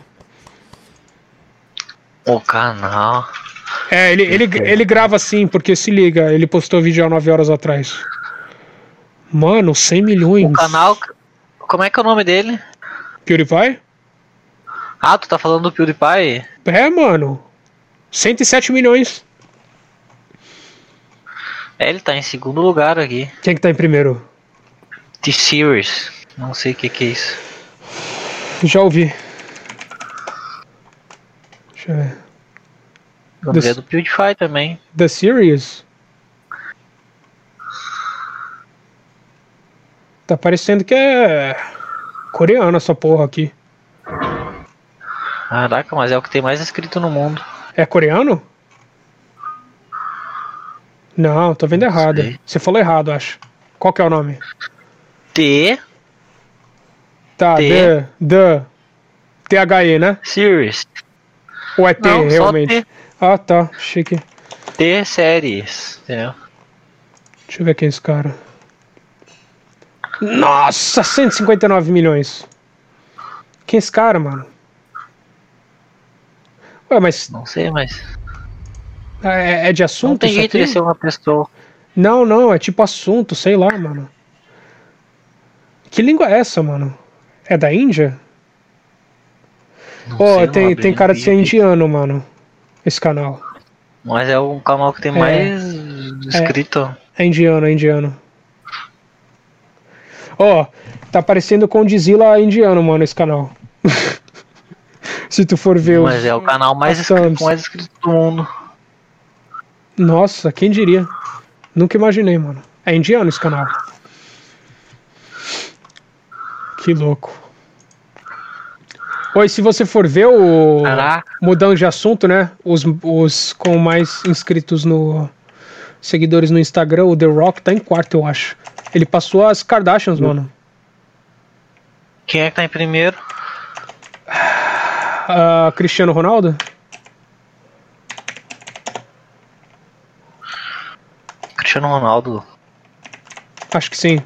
B: O canal.
A: É, ele, ele, ele grava assim, porque se liga, ele postou vídeo há 9 horas atrás. Mano, 100 milhões.
B: O canal. Como é que é o nome dele?
A: PewDiePie?
B: Ah, tu tá falando do PewDiePie?
A: É, mano. 107 milhões.
B: É, ele tá em segundo lugar aqui.
A: Quem que tá em primeiro?
B: T-Series. Não sei o que que é isso.
A: Já ouvi. Deixa eu ver.
B: O nome
A: Des-
B: é do PewDiePie também.
A: The Series? Tá parecendo que é coreano essa porra aqui.
B: Caraca, mas é o que tem mais inscrito no mundo.
A: É coreano? Não, tô vendo errado.
B: sei.
A: Você falou errado, acho. Qual que é o nome?
B: T
A: Tá,
B: T.
A: The, The, THE, né?
B: Series.
A: Ou é T,
B: Não,
A: realmente?
B: T.
A: Ah, tá, chique.
B: T Series. Entendeu?
A: Deixa eu ver quem é esse cara. Nossa, 159 milhões. Quem é esse cara, mano? Ué, mas
B: Não sei, mas.
A: é, é de
B: Não
A: assunto
B: tem
A: isso
B: jeito
A: aqui?
B: de ser uma pessoa.
A: Não, não, é tipo assunto, sei lá, mano. Que língua é essa, mano? É da Índia? Ó,
B: não
A: tem, tem cara de ser indiano, mano. Esse canal.
B: Mas é um canal que tem
A: É.
B: mais inscrito.
A: É indiano, é indiano. Ó, tá parecendo com Dizila indiano, mano, esse canal. Se tu for ver os-
B: Mas é o canal mais inscrito, mais inscrito do mundo.
A: Nossa, quem diria? Nunca imaginei, mano. É indiano esse canal. Que louco. Oi, se você for ver o.
B: Caraca.
A: Mudando de assunto, né? Os, os com mais inscritos no. Seguidores no Instagram, o The Rock tá em quarto, eu acho. Ele passou as Kardashians, mano.
B: Quem é que tá em primeiro?
A: Ah, Cristiano Ronaldo?
B: Cristiano Ronaldo.
A: Acho que sim.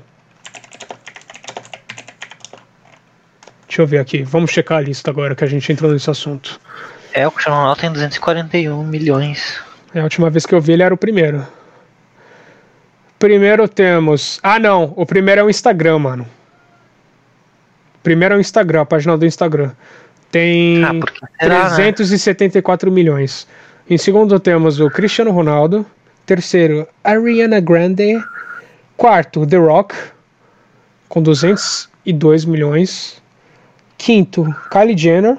A: Deixa eu ver aqui. Vamos checar a lista agora que a gente entrou nesse assunto.
B: É, o Cristiano Ronaldo tem 241 milhões.
A: É a última vez que eu vi ele era o primeiro. Primeiro temos. Ah, não. O primeiro é o Instagram, mano. Primeiro é o Instagram, a página do Instagram. Tem
B: Ah, será, né?
A: 374 milhões. Em segundo temos o Cristiano Ronaldo. Terceiro, Ariana Grande. Quarto, The Rock, com 202 milhões. Quinto, Kylie Jenner.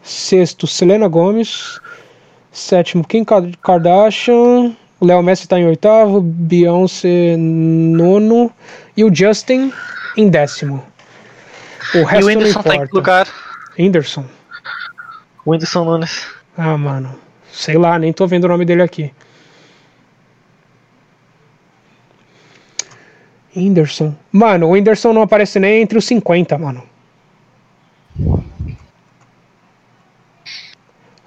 A: Sexto, Selena Gomez. Sétimo, Kim Kardashian. O Léo Messi está em oitavo. Beyoncé, nono. E o Justin em décimo. O resto
B: e o Whindersson tá em que lugar?
A: Whindersson.
B: O Whindersson Nunes.
A: Ah, mano. Sei lá, nem tô vendo o nome dele aqui. Whindersson. Mano, o Whindersson não aparece nem entre os 50, mano.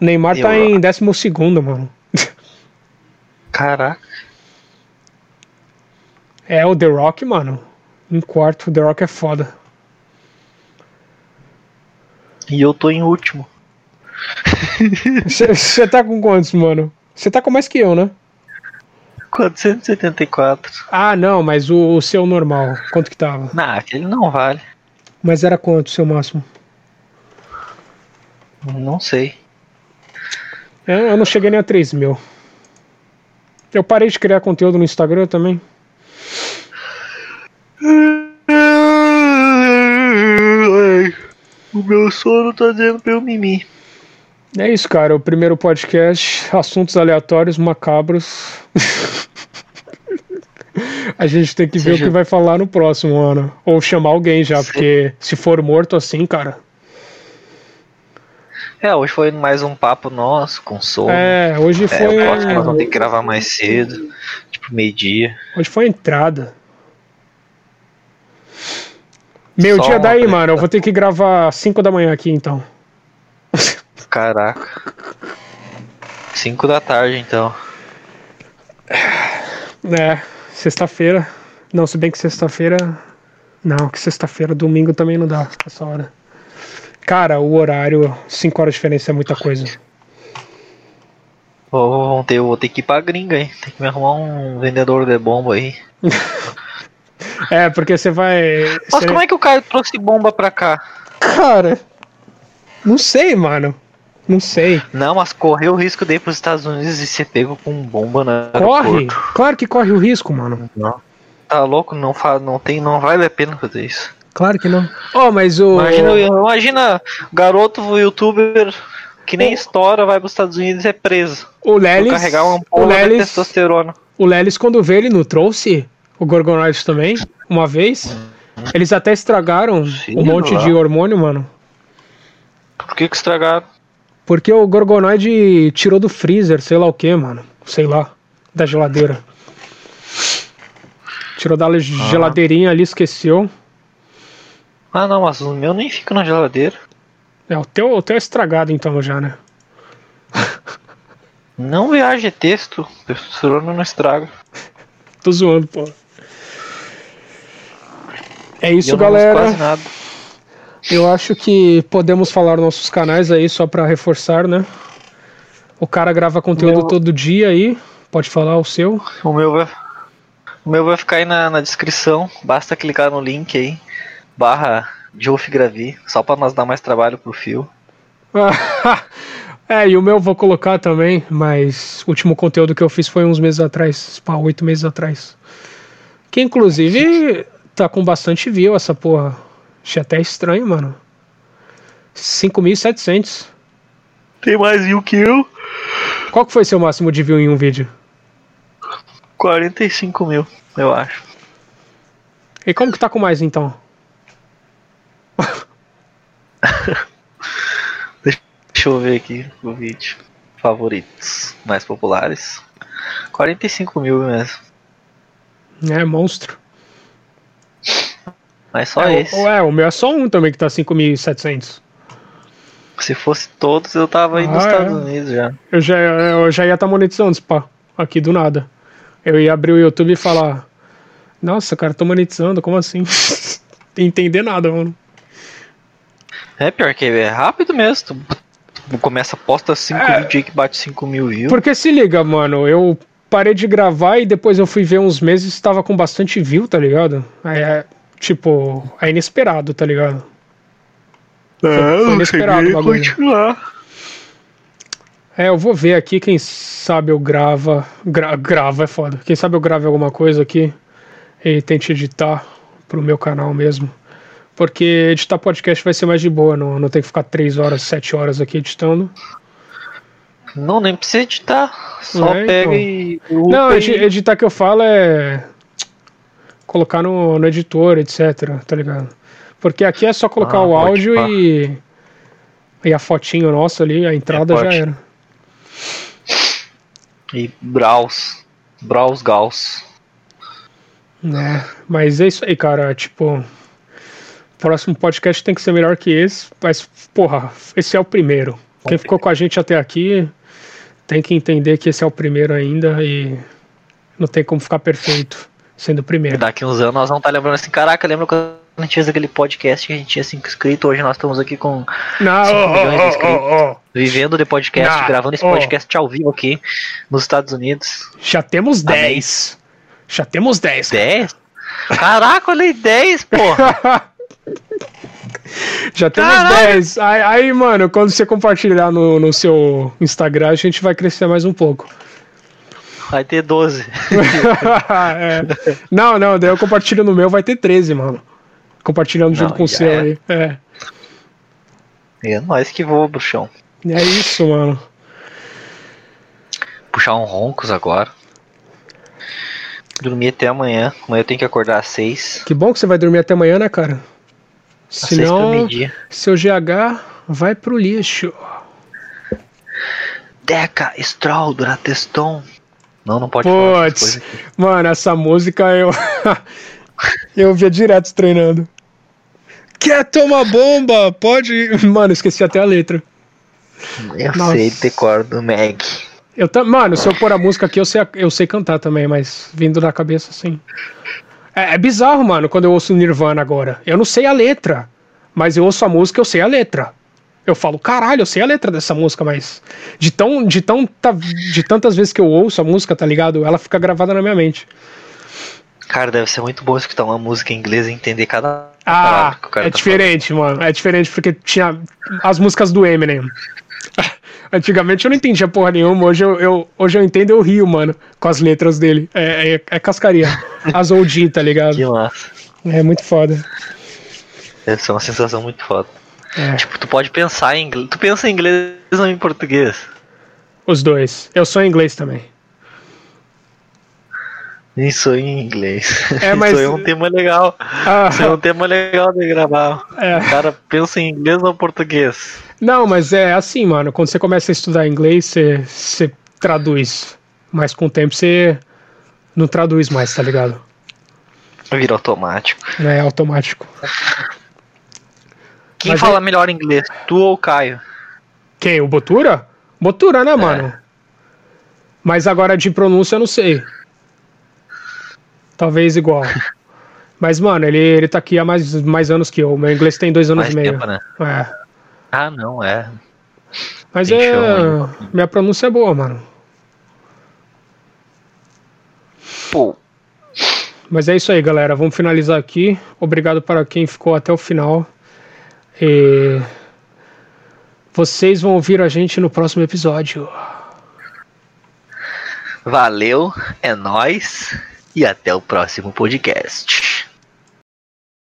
A: Neymar tá em décimo segundo, mano.
B: Caraca.
A: É o The Rock, mano. Em quarto, o The Rock é foda.
B: E eu tô em último.
A: Você tá com quantos, mano? Você tá com mais que eu, né?
B: 474.
A: Ah, não, mas o, o seu normal. Quanto que tava?
B: Não, aquele não vale.
A: Mas era quanto o seu máximo?
B: Não sei.
A: Eu, eu não cheguei nem a 3 mil. Eu parei de criar conteúdo no Instagram também.
B: O meu sono tá dizendo pra eu mimir.
A: É isso, cara. O primeiro podcast, assuntos aleatórios, macabros. A gente tem que ver
B: Seja-
A: o que vai falar no próximo ano. Ou chamar alguém já,
B: Sim.
A: porque se for morto assim, cara.
B: É, hoje foi mais um papo nosso, com sono.
A: É, hoje
B: É,
A: foi.
B: o próximo nós vamos ter que gravar mais cedo, tipo meio-dia.
A: Hoje foi a entrada. Meu
B: Só
A: dia daí,
B: preta.
A: mano. Eu vou ter que gravar 5 da manhã aqui então.
B: Caraca. 5 da tarde, então.
A: É, sexta-feira. Não, se bem que sexta-feira. Não, que sexta-feira, domingo também não dá essa hora. Cara, o horário, 5 horas de diferença é muita coisa.
B: Vou, vou ter, vou ter que ir pra gringa, hein? Tem que me arrumar um vendedor de bomba aí.
A: É, porque você vai.
B: Mas
A: você-
B: como é que o cara trouxe bomba pra cá?
A: Cara. Não sei, Não sei.
B: Não, mas correu o risco de ir pros Estados Unidos e ser pego com bomba na
A: Corre!
B: aeroporto.
A: Claro que corre o risco, mano.
B: Não. Tá louco? Não, fa não, tem, não vale a pena fazer isso.
A: Claro que não. Oh, mas o.
B: Imagina, imagina garoto youtuber que nem estoura, vai pros Estados Unidos e é preso.
A: O
B: Vou
A: Lelis.
B: carregar uma
A: O Lelis,
B: testosterona.
A: o Lelis, quando veio, ele não trouxe o Gorgonoides também, uma vez. Eles até estragaram
B: Sim,
A: um monte de hormônio, mano.
B: Por que que estragaram?
A: Porque o Gorgonoide tirou do freezer, sei lá o que, mano. Sei lá. Da geladeira. Tirou da geladeirinha ali, esqueceu.
B: Ah não, mas o meu nem fica na geladeira.
A: É, o teu, o teu é estragado então já, né?
B: Não viaja é texto, testosterona não estraga.
A: Tô zoando, pô. É isso, galera.
B: quase nada.
A: Eu acho que podemos falar nossos canais aí só pra reforçar, né? O cara grava conteúdo
B: Meu-
A: todo dia aí. Pode falar o seu.
B: O meu vai, o meu vai ficar aí na, na descrição. Basta clicar no link aí. Barra Joff Gravi. Só pra nós dar mais trabalho pro fio.
A: é, e o meu eu vou colocar também, mas o último conteúdo que eu fiz foi uns meses atrás, pá, oito meses atrás. Que inclusive tá com bastante view essa porra. Achei até estranho, mano. 5.700.
B: Tem mais view que eu?
A: Qual que foi seu máximo de view em um vídeo?
B: 45 mil, eu acho.
A: E como que tá com mais então?
B: Deixa eu ver aqui o vídeo. Favoritos mais populares. 45 mil mesmo.
A: É, monstro.
B: Mas só
A: é,
B: esse.
A: o, é, o meu é só um também que tá 5.700.
B: Se fosse todos, eu tava aí nos
A: Ah,
B: Estados
A: é.
B: Unidos já.
A: Eu já, eu já ia estar monetizando, pá, aqui do nada. Eu ia abrir o YouTube e falar: Nossa, cara, tô monetizando, como assim? Entender nada, mano.
B: É pior que é rápido mesmo. Tu, tu começa, posta 5
A: É.
B: vídeos aí que bate 5 mil views.
A: Porque se liga, mano, eu parei de gravar e depois eu fui ver uns meses e tava com bastante view, tá ligado? Aí é, tipo, é inesperado, tá ligado?
B: É,
A: foi inesperado o bagulho.
B: continuar.
A: É, eu vou ver aqui, quem sabe eu grava. Gra, grava é foda. Quem sabe eu grave alguma coisa aqui e tente editar pro meu canal mesmo. Porque editar podcast vai ser mais de boa, não, não tem que ficar 3 horas, 7 horas aqui editando.
B: Não, nem precisa editar. Só
A: É,
B: pega
A: então.
B: e.
A: Não, editar que eu falo é colocar no, no editor, etc, tá ligado? Porque aqui é só colocar
B: Ah,
A: o áudio
B: pá.
A: e e a fotinho nossa ali, a entrada já
B: pode.
A: era.
B: E Braus. Braus Gauss.
A: É, mas é isso aí, cara, tipo, próximo podcast tem que ser melhor que esse, mas porra, esse é o primeiro. Quem ficou com a gente até aqui tem que entender que esse é o primeiro ainda e não tem como ficar perfeito sendo o primeiro.
B: Daqui uns anos nós vamos estar lembrando assim, caraca, lembra quando a gente fez aquele podcast que a gente tinha 5 inscritos, hoje nós estamos aqui com
A: Não,
B: Cinco
A: oh,
B: milhões de
A: oh,
B: inscritos.
A: oh, oh.
B: vivendo de podcast,
A: Não,
B: gravando esse
A: ó.
B: podcast ao vivo aqui nos Estados Unidos.
A: Já temos
B: Amém.
A: 10. Já temos 10.
B: 10? Caraca, olha aí, 10, porra!
A: Já temos
B: Caralho.
A: 10. Aí, aí, mano, quando você compartilhar no, no seu Instagram, a gente vai crescer mais um pouco.
B: Vai ter 12.
A: É. Não, não, daí eu compartilho no meu, vai ter 13, mano. Compartilhando junto
B: Não,
A: com o seu
B: é.
A: aí. É.
B: É nós que voa, bruxão.
A: É isso, mano.
B: Puxar um roncos agora. Dormir até amanhã. Amanhã eu tenho que acordar às 6.
A: Que bom que você vai dormir até amanhã, né, cara?
B: Às 6 pra
A: Senão, seu GH vai pro lixo.
B: Deca, Stroll, Durateston. Não, não pode aqui.
A: mano, essa música eu. eu via direto treinando. Quer tomar bomba? Pode. Mano, esqueci até a letra.
B: Eu
A: Nossa.
B: sei decor do Meg.
A: Eu tam... Mano, se eu pôr a música aqui, eu sei, eu sei cantar também, mas vindo da cabeça assim. É, é bizarro, mano, quando eu ouço Nirvana agora. Eu não sei a letra, mas eu ouço a música, eu sei a letra. Eu falo, caralho, eu sei a letra dessa música, mas de tão, de tão, de tantas vezes que eu ouço a música, tá ligado? Ela fica gravada na minha mente.
B: Cara, deve ser muito bom escutar uma música em inglês e entender cada
A: Ah, é
B: tá
A: diferente, mano. É diferente porque tinha as músicas do Eminem. Antigamente eu não entendia porra nenhuma, hoje eu, eu- hoje eu entendo e eu rio, mano, com as letras dele. É, é, é cascaria. As OG, tá ligado?
B: Que massa.
A: É muito foda.
B: Deve ser uma sensação muito foda.
A: É,
B: Tipo, tu pode pensar em inglês. Tu pensa em inglês ou em português?
A: os dois. Eu sou em inglês também.
B: Isso em inglês.
A: É, mas-
B: Isso é um tema legal.
A: Ah,
B: Isso é um tema legal de gravar.
A: É.
B: O cara pensa em inglês ou português.
A: Não, mas é assim, mano. Quando você começa a estudar inglês, você, você traduz. Mas com o tempo você não traduz mais, tá ligado?
B: Vira automático.
A: É automático.
B: Quem
A: Mas
B: fala melhor inglês? Tu ou o Caio?
A: Quem? O Botura? Botura, né, mano? Mas agora de pronúncia eu não sei. Talvez igual. Mas, mano, ele, ele tá aqui há mais, mais anos que eu. Meu inglês tem dois anos
B: Mais
A: e meio.
B: tempo, né?
A: É.
B: Ah, não, é.
A: Mas
B: Tem
A: é.
B: chão
A: Minha pronúncia é boa, mano.
B: Pô,
A: Mas é isso aí, galera. Vamos finalizar aqui. Obrigado para quem ficou até o final. E. Vocês vão ouvir a gente no próximo episódio.
B: valeu, é nóis e até o próximo podcast.